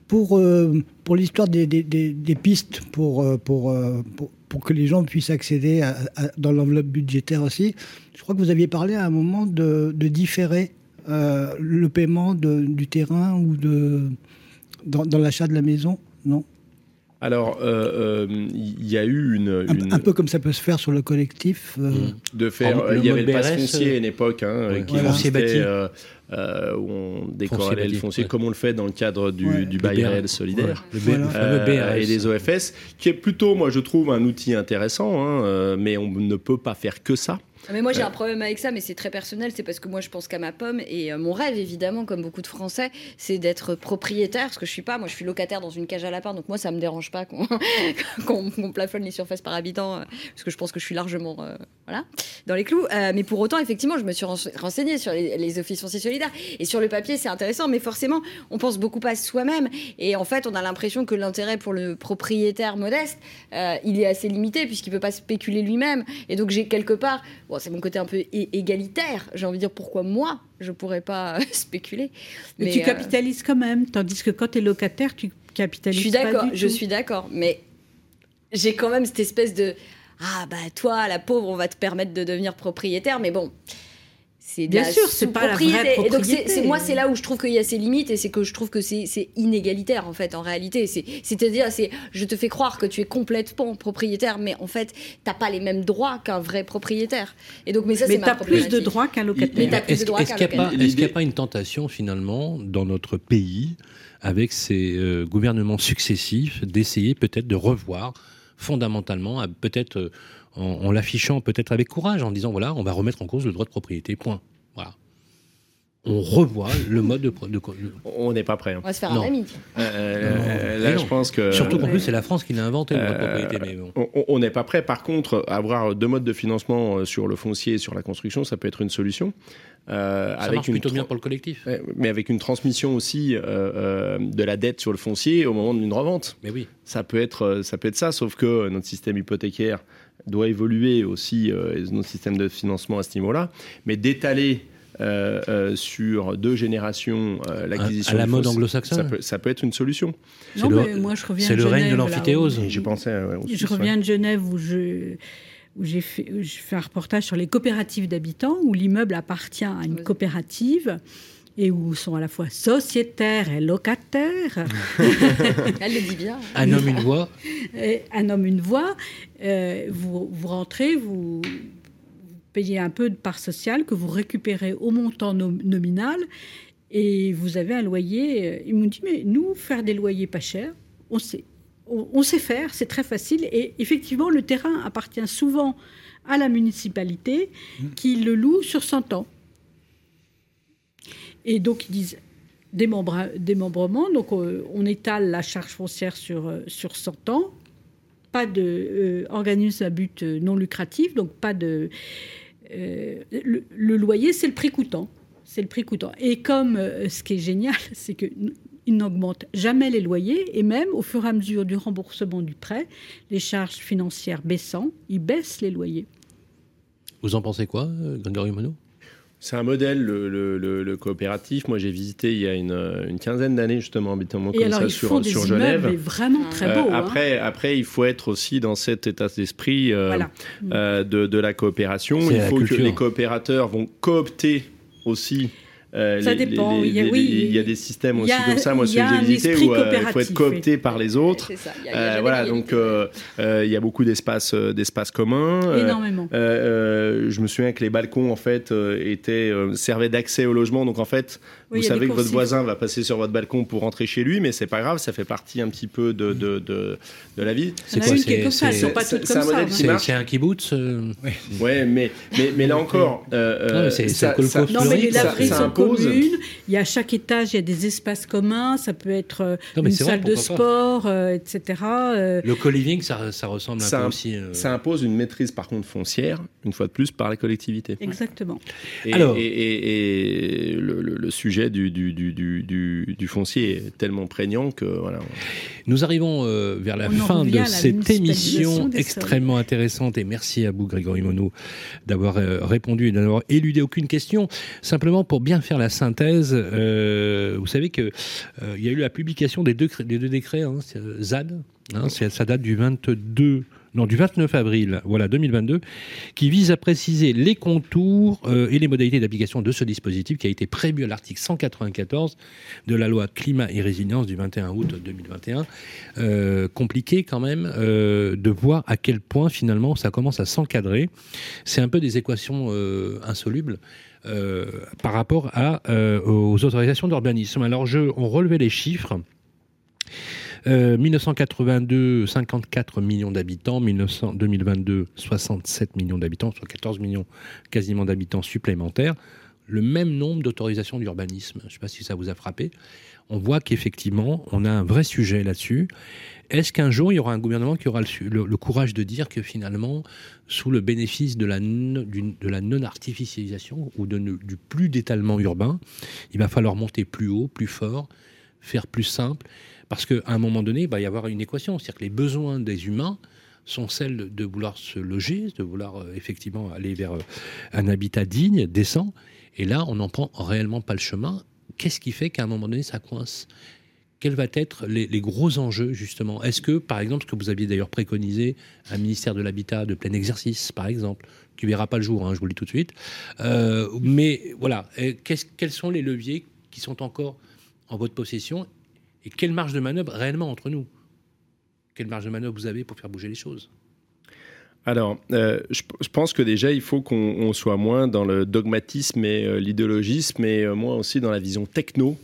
pour euh, pour l'histoire des, des, des- des pistes, pour, euh, pour, euh, pour, pour que les gens puissent accéder à- à- dans l'enveloppe budgétaire aussi, je crois que vous aviez parlé à un moment de, de différer euh, le paiement de- du terrain ou de, dans, dans l'achat de la maison, non?
Alors, euh, euh, il y a eu une.
un,
une-
un peu comme ça peut se faire sur le collectif. euh,
Mm.
de faire. Il y avait le pass
BRS,
foncier à une époque, hein,
ouais.
qui
Voilà.
Existait,
bâti.
Euh, où on décorrélait
Foncier
le
bâti,
foncier
ouais.
comme on le fait dans le cadre du,
Ouais.
du
Le
bail réel solidaire.
Le,
Voilà.
Euh,
BRS.
et les OFS, qui est plutôt, moi je trouve, un outil intéressant, hein, euh, mais on ne peut pas faire que ça.
Ah, Mais moi j'ai un problème avec ça, mais c'est très personnel. C'est parce que moi je pense qu'à ma pomme et euh, mon rêve évidemment, comme beaucoup de Français, c'est d'être propriétaire. Parce que je suis pas, moi je suis locataire dans une cage à lapin, donc moi ça me dérange pas qu'on plafonne les surfaces par habitant, euh, parce que je pense que je suis largement euh, voilà dans les clous. Euh, mais pour autant, effectivement, je me suis rense- renseignée sur les, les offices fonciers solidaires et sur le papier c'est intéressant, mais forcément on pense beaucoup à soi-même et en fait on a l'impression que l'intérêt pour le propriétaire modeste, euh, il est assez limité puisqu'il peut pas spéculer lui-même. Et donc j'ai quelque part, bon c'est mon côté un peu égalitaire, j'ai envie de dire pourquoi moi je pourrais pas spéculer.
Mais, tu
euh,
capitalises quand même, tandis que quand tu es locataire, tu
je
capitalises
suis
pas
d'accord, je
tout.
suis d'accord, mais j'ai quand même cette espèce de ah bah toi la pauvre on va te permettre de devenir propriétaire, mais bon. C'est
Bien
la
sûr, c'est pas la vraie.
Et donc c'est- moi c'est là où je trouve qu'il y a ses limites et c'est que je trouve que c'est inégalitaire en fait en réalité. C'est c'est-à-dire c'est je te fais croire que tu es complètement propriétaire, mais en fait t'as pas les mêmes droits qu'un vrai propriétaire. Et donc mais ça c'est ma
plus de droits qu'un
Mais
locataire.
t'as plus
Est-ce
de droits
est-ce
qu'un
qu'il n'y a, pas-
locataire.
est-ce qu'il y a pas une tentation finalement dans notre pays, avec ces euh, gouvernements successifs, d'essayer peut-être de revoir fondamentalement, à- peut-être euh, en, en l'affichant peut-être avec courage, en disant voilà, on va remettre en cause le droit de propriété, point. Voilà. On revoit le mode de...
On n'est pas prêt. hein.
On va se faire
Non.
un ami.
Euh,
Non.
là, je pense que.
Surtout qu'en plus, c'est la France qui l'a inventé, le droit de
Euh,
propriété. Mais bon.
On- n'est pas prêt. Par contre, avoir deux modes de financement euh, sur le foncier et sur la construction, ça peut être une solution. Euh,
Ça marche
une
plutôt bien pour le collectif.
Mais avec une transmission aussi euh, euh, de la dette sur le foncier au moment d'une revente.
Mais oui.
Ça peut être, euh, ça peut être ça, sauf que notre système hypothécaire doit évoluer aussi, euh, et notre système de financement à ce niveau-là. Mais d'étaler euh, euh, sur deux générations euh, l'acquisition
À la mode anglo-saxonne.
ça peut, ça peut être une solution.
C'est
Non,
le-
mais moi je reviens
C'est le règne de l'amphithéose.
où-
J'y pensais. ouais, aussi,
Je reviens de Genève où je où j'ai fait, où j'ai fait un reportage sur les coopératives d'habitants, où l'immeuble appartient à une coopérative et où sont à la fois sociétaires et locataires.
Elle le dit bien.
Un homme, une voix.
Et un homme, une voix. Euh, vous, vous rentrez, vous, vous payez un peu de part sociale que vous récupérez au montant nom- nominal et vous avez un loyer. euh, Ils m'ont dit, mais nous, faire des loyers pas chers, on sait. On, on sait faire, c'est très facile. Et effectivement, le terrain appartient souvent à la municipalité qui le loue sur 100 ans. Et donc, ils disent démembrement. Donc, euh, on étale la charge foncière sur, euh, sur 100 ans. Pas de euh, à but non lucratif, donc pas de. le, loyer, c'est le prix coûtant. C'est le prix coûtant. Et comme ce qui est génial, c'est que il n'augmente jamais les loyers et même au fur et à mesure du remboursement du prêt, les charges financières baissant, ils baissent les loyers.
Vous en pensez quoi, Grégory Monod?
C'est un modèle, le, le- le- le coopératif. Moi, j'ai visité il y a une, une quinzaine d'années, justement, habitement
Et
comme
alors,
ça
ils
sur,
font des
sur
immeubles
Genève.
mais vraiment très
Euh,
beaux. hein.
après, après, il faut être aussi dans cet état d'esprit euh,
Voilà.
euh, de, de la coopération. Il faut que les coopérateurs vont coopter aussi. Euh,
Ça
les-
dépend,
les-
il y a-
les-
oui,
il y a des systèmes aussi
a-
comme ça. Moi, celui que j'ai visité où euh, il faut être coopté par les autres.
Ça. Il y a- y a
Euh, voilà, donc euh, euh, il y a beaucoup d'espaces euh, d'espaces communs.
Énormément.
je me souviens que les balcons en fait étaient servaient d'accès au logement. Donc en fait,
Oui,
vous savez que votre voisin va passer sur votre balcon pour rentrer chez lui, mais c'est pas grave, ça fait partie un petit peu de de, de, de la vie.
A
quoi, c'est-
comme ça, elles
c'est-
sont pas
c'est-
toutes
c'est
comme
un
ça.
modèle
hein.
qui
C'est
marche.
c'est un kibbutz euh,
Ouais, mais mais, mais là encore, euh,
Non,
euh,
mais c'est- c'est
ça,
Non, mais les
ça-
laveries
ça
sont
impose-
communes. Il y a à chaque étage, il y a des espaces communs. Ça peut être euh,
Non,
une
c'est vrai,
salle de sport, euh, etc.
Le co-living, ça, ça ressemble un peu aussi.
Ça impose une maîtrise par contre foncière, une fois de plus, par la collectivité.
Exactement.
Et,
Alors-
le, le sujet du, du, du, du, du- du foncier est tellement prégnant que voilà.
Nous arrivons euh, vers la
On
fin de
la
cette émission
sols.
extrêmement intéressante et merci à vous Grégory Monod d'avoir euh, répondu et d'avoir éludé aucune question. Simplement pour bien faire la synthèse, euh, vous savez que euh, il y a eu la publication des deux, des deux décrets hein, ZAD, hein, ça date du 22 non, du 29 avril, voilà 2022, qui vise à préciser les contours euh, et les modalités d'application de ce dispositif qui a été prévu à l'article 194 de la loi climat et résilience du 21 août 2021. Euh, compliqué quand même euh, de voir à quel point finalement ça commence à s'encadrer. C'est un peu des équations insolubles. par rapport aux autorisations d'urbanisme. Alors, je, on relevait les chiffres. Euh, 1982, 54 millions d'habitants. 1900 2022, 67 millions d'habitants, soit 14 millions quasiment d'habitants supplémentaires. Le même nombre d'autorisations d'urbanisme. Je ne sais pas si ça vous a frappé. On voit qu'effectivement, on a un vrai sujet là-dessus. Est-ce qu'un jour, il y aura un gouvernement qui aura le, courage de dire que finalement, sous le bénéfice de la, non-artificialisation ou du plus d'étalement urbain, il va falloir monter plus haut, plus fort, faire plus simple Parce qu'à un moment donné, il va y avoir une équation. C'est-à-dire que les besoins des humains sont celles de vouloir se loger, de vouloir euh, effectivement aller vers euh, un habitat digne, décent. Et là, on n'en prend réellement pas le chemin. Qu'est-ce qui fait qu'à un moment donné, ça coince? Quels vont être les, gros enjeux, justement? Est-ce que, par exemple, ce que vous aviez d'ailleurs préconisé, un ministère de l'Habitat de plein exercice, par exemple, qui verra pas le jour, hein, je vous le dis tout de suite, euh, mais voilà, quels sont les leviers qui sont encore en votre possession? Et quelle marge de manœuvre réellement entre nous? Quelle marge de manœuvre vous avez pour faire bouger les choses?
Alors, euh, je, pense que déjà, il faut qu'on on soit moins dans le dogmatisme et euh, l'idéologisme, mais euh, moins aussi dans la vision techno.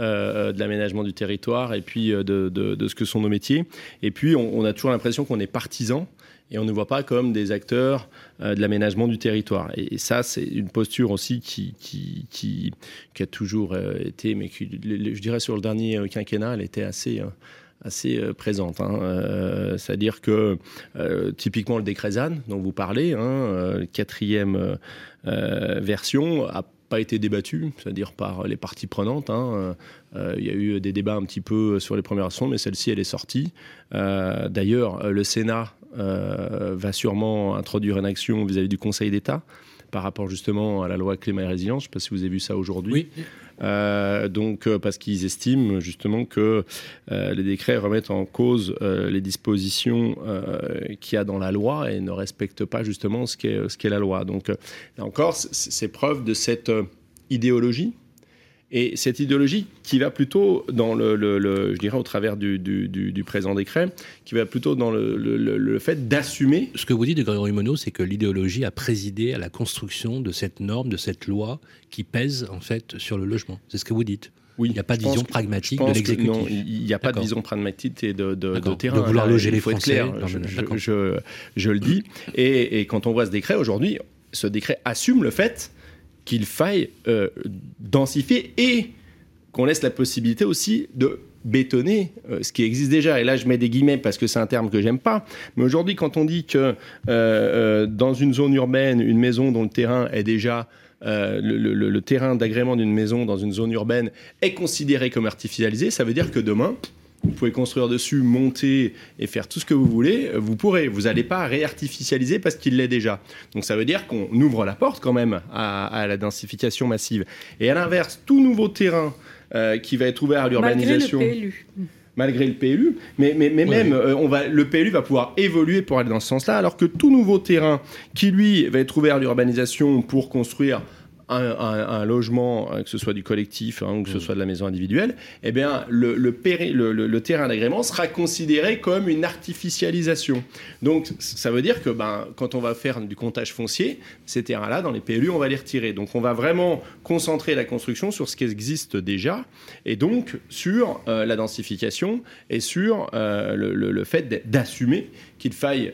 euh, de l'aménagement du territoire et puis de, ce que sont nos métiers. Et puis, on a toujours l'impression qu'on est partisans et on ne voit pas comme des acteurs euh, de l'aménagement du territoire. Et, ça, c'est une posture aussi qui, a toujours euh, été, mais qui, je dirais sur le dernier euh, quinquennat, elle était assez, euh, assez présente. hein. C'est-à-dire que typiquement le décret ZAN dont vous parlez, hein, quatrième version, a pas été débattu, c'est-à-dire par les parties prenantes. hein. Il y a eu des débats un petit peu sur les premières versions, mais celle-ci, elle est sortie. D'ailleurs, le Sénat euh, va sûrement introduire une action vis-à-vis du Conseil d'État par rapport justement à la loi climat et résilience. Je ne sais pas si vous avez vu ça aujourd'hui.
Oui.
Euh, donc euh, parce qu'ils estiment justement que euh, les décrets remettent en cause euh, les dispositions qu'il y a dans la loi et ne respectent pas justement ce qu'est ce qu'est la loi. Donc là encore, c'est preuve de cette idéologie. Et cette idéologie qui va plutôt dans le, le- le- je dirais au travers du, du- du- du présent décret, qui va plutôt dans le, fait d'assumer
Ce que vous dites de Grégory Monod, c'est que l'idéologie a présidé à la construction de cette norme, de cette loi qui pèse en fait sur le logement. C'est ce que vous dites.
Oui,
Il n'y a pas de vision
que-
pragmatique de l'exécutif.
Non, il n'y a pas de vision pragmatique et de, de, terrain.
De vouloir
Là,
loger les Français.
clair.
Non,
Je, je-
d'accord.
je- je le dis. Et, et quand on voit ce décret aujourd'hui, ce décret assume le fait qu'il faille euh, densifier et qu'on laisse la possibilité aussi de bétonner euh, ce qui existe déjà. Et là, je mets des guillemets parce que c'est un terme que j'aime pas. Mais aujourd'hui, quand on dit que euh, dans une zone urbaine, une maison dont le terrain est déjà le, le- le terrain d'agrément d'une maison dans une zone urbaine est considéré comme artificialisé, ça veut dire que demain, vous pouvez construire dessus, monter et faire tout ce que vous voulez, vous pourrez. Vous n'allez pas réartificialiser parce qu'il l'est déjà. Donc ça veut dire qu'on ouvre la porte quand même à, à la densification massive. Et à l'inverse, tout nouveau terrain euh, qui va être ouvert à
Malgré le
l'urbanisation
PLU.
malgré le PLU, mais, mais, mais
Oui,
même euh, on va, le PLU va pouvoir évoluer pour aller dans ce sens-là, alors que tout nouveau terrain qui, lui, va être ouvert à l'urbanisation pour construire un, un- un logement, euh, que ce soit du collectif hein, ou que ce soit de la maison individuelle, eh bien, le, le, péri- le- le- le terrain d'agrément sera considéré comme une artificialisation. Donc, ça veut dire que ben, quand on va faire du comptage foncier, ces terrains-là, dans les PLU, on va les retirer. Donc, on va vraiment concentrer la construction sur ce qui existe déjà et donc sur euh, la densification et sur euh, le, fait d'assumer qu'il faille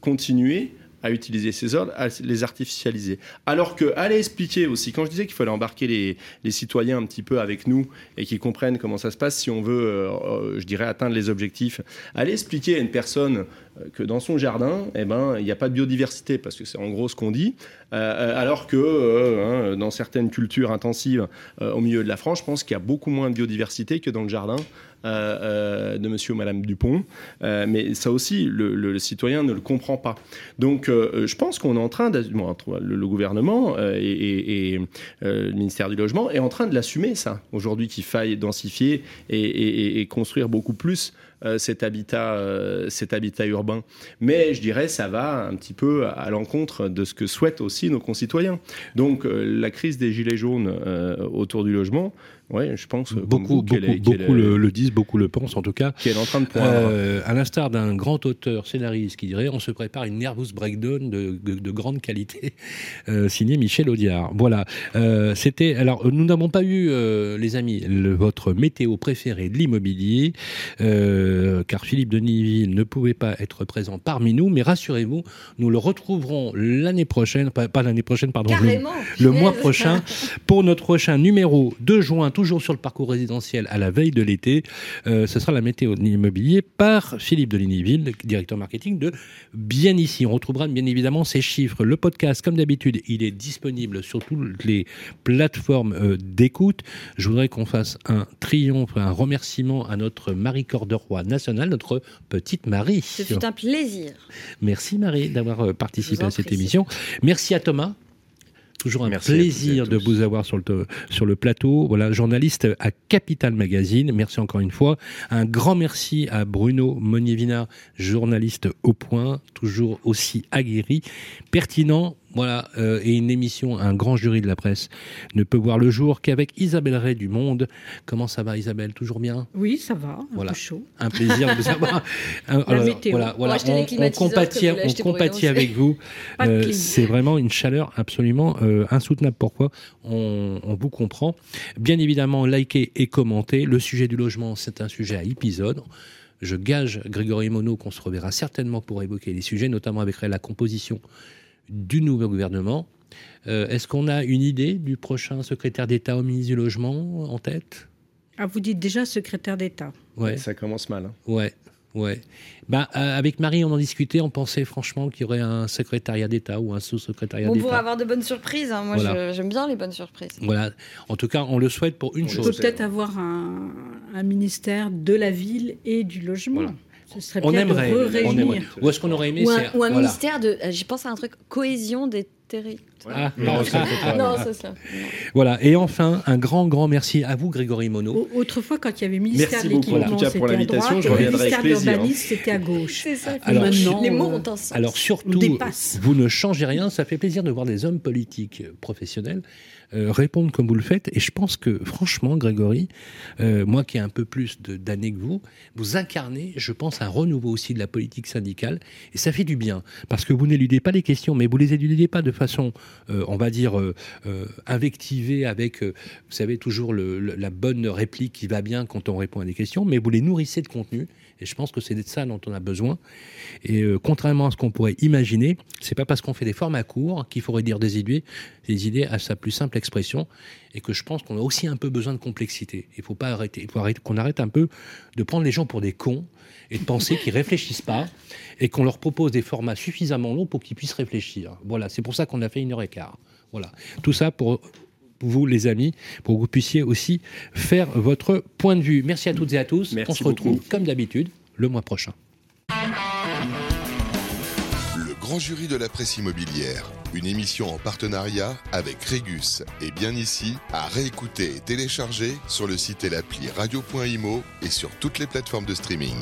continuer à utiliser ces zones, à les artificialiser. Alors que, aller expliquer aussi, quand je disais qu'il fallait embarquer les, les citoyens un petit peu avec nous et qu'ils comprennent comment ça se passe si on veut, euh, euh, je dirais, atteindre les objectifs, aller expliquer à une personne euh, que dans son jardin, eh ben, il n'y a pas de biodiversité, parce que c'est en gros ce qu'on dit, alors que euh, hein, dans certaines cultures intensives euh, au milieu de la France, je pense qu'il y a beaucoup moins de biodiversité que dans le jardin euh, euh, de monsieur ou madame Dupont. Euh, mais ça aussi, le, citoyen ne le comprend pas. Donc, euh, je pense qu'on est en train, bon, le, le gouvernement euh, et, euh, le ministère du Logement est en train de l'assumer, ça, aujourd'hui, qu'il faille densifier et, construire beaucoup plus euh, cet, habitat, euh, cet habitat urbain. Mais je dirais, ça va un petit peu à l'encontre de ce que souhaitent aussi nos concitoyens. Donc, euh, la crise des gilets jaunes euh, autour du logement, ouais, je pense euh,
Beaucoup,
vous,
beaucoup,
est- qu'elle
beaucoup
est-
le, le disent, beaucoup le pensent en tout cas.
qu'elle est en train de poindre.
Euh, à l'instar d'un grand auteur scénariste qui dirait on se prépare une nervous breakdown de, de- de grande qualité euh, signé Michel Audiard voilà Euh, c'était alors nous n'avons pas eu euh, les amis le- votre météo préféré de l'immobilier euh, car Philippe Denisville ne pouvait pas être présent parmi nous mais rassurez-vous nous le retrouverons l'année prochaine pas, pas l'année prochaine pardon le-
Carrément.
le mois prochain pour notre prochain numéro de juin, toujours sur le parcours résidentiel à la veille de l'été. Euh, ce sera la météo de l'immobilier par Philippe Delignyville, directeur marketing de Bien Ici. On retrouvera bien évidemment ces chiffres. Le podcast, comme d'habitude, il est disponible sur toutes les plateformes euh, d'écoute. Je voudrais qu'on fasse un triomphe, un remerciement à notre Marie Corderoy nationale, notre petite Marie.
Ce fut un plaisir.
Merci Marie d'avoir euh, participé à cette émission. Merci à Thomas. Toujours un
Merci
plaisir de vous avoir sur le, sur le plateau. Voilà, journaliste à Capital Magazine. Merci encore une fois. Un grand merci à Bruno Monievina, journaliste au point, toujours aussi aguerri, pertinent. Voilà, euh, et une émission, un grand jury de la presse ne peut voir le jour qu'avec Isabelle Ray du Monde. Comment ça va Isabelle? Toujours bien?
Oui, ça va, un
Voilà.
peu chaud.
un plaisir de vous avoir. Un-
La météo.
Voilà, voilà.
On
compatit, on compatit avec vous. Euh, c'est vraiment une chaleur absolument euh, insoutenable. Pourquoi? On, on vous comprend. Bien évidemment, likez et commentez. Le sujet du logement, c'est un sujet à épisode. Je gage, Grégory Monod, qu'on se reverra certainement pour évoquer les sujets, notamment avec la composition du nouveau gouvernement. Euh, Est-ce qu'on a une idée du prochain secrétaire d'État au ministre du Logement en tête?
Ah, vous dites déjà secrétaire d'État.
Ouais.
Ça commence mal. hein.
Ouais, ouais. Euh, avec Marie, on en discutait, on pensait franchement qu'il y aurait un secrétariat d'État ou un sous-secrétariat
On pourrait
d'État.
avoir de bonnes surprises. hein. Moi,
Voilà.
j'aime bien les bonnes surprises.
Voilà. En tout cas, on le souhaite pour une
On
On
chose.
peut peut-être avoir un, un ministère de la ville et du logement.
Voilà.
Ce serait
On
bien
aimerait,
de
on aimerait. Ou est-ce qu'on aurait aimé
Ou un, ou un
voilà.
ministère de. euh, J'y pense à un truc cohésion des hystérie.
Ah,
Non,
non,
ça,
ah,
faut pas.
non, c'est ça.
Voilà. Et enfin, un grand, grand merci à vous, Grégory Monod.
Au- Autrefois, quand il y avait ministère de l'équipement, c'était
pour
à
l'invitation,
droite,
je
et le
reviendrai avec
ministère de
plaisir.
l'urbanisme, c'était à gauche.
C'est ça.
Alors,
Maintenant,
les mots ont un sens.
Alors surtout, vous ne changez rien. Ça fait plaisir de voir des hommes politiques euh, professionnels euh, répondre comme vous le faites. Et je pense que, franchement, Grégory, euh, moi qui ai un peu plus de- d'années que vous, vous incarnez, je pense, un renouveau aussi de la politique syndicale. Et ça fait du bien. Parce que vous n'éludez pas les questions, mais vous les éludez pas de façon, euh, on va dire, euh, euh, invectivée avec, euh, vous savez, toujours la bonne réplique qui va bien quand on répond à des questions, mais vous les nourrissez de contenu. Et je pense que c'est de ça dont on a besoin. Et euh, contrairement à ce qu'on pourrait imaginer, c'est pas parce qu'on fait des formats courts qu'il faut réduire des idées, des idées à sa plus simple expression. Et que je pense qu'on a aussi un peu besoin de complexité. Il faut pas arrêter, il faut arrêter, qu'on arrête un peu de prendre les gens pour des cons et de penser qu'ils réfléchissent pas et qu'on leur propose des formats suffisamment longs pour qu'ils puissent réfléchir. Voilà, c'est pour ça qu'on a fait une heure et quart. Voilà, tout ça pour vous les amis, pour que vous puissiez aussi faire votre point de vue. Merci à toutes et à tous.
Merci
On se retrouve
beaucoup.
comme d'habitude le mois prochain.
Le grand jury de la presse immobilière, une émission en partenariat avec Régus et bien ici, à réécouter et télécharger sur le site et l'appli radio.imo et sur toutes les plateformes de streaming.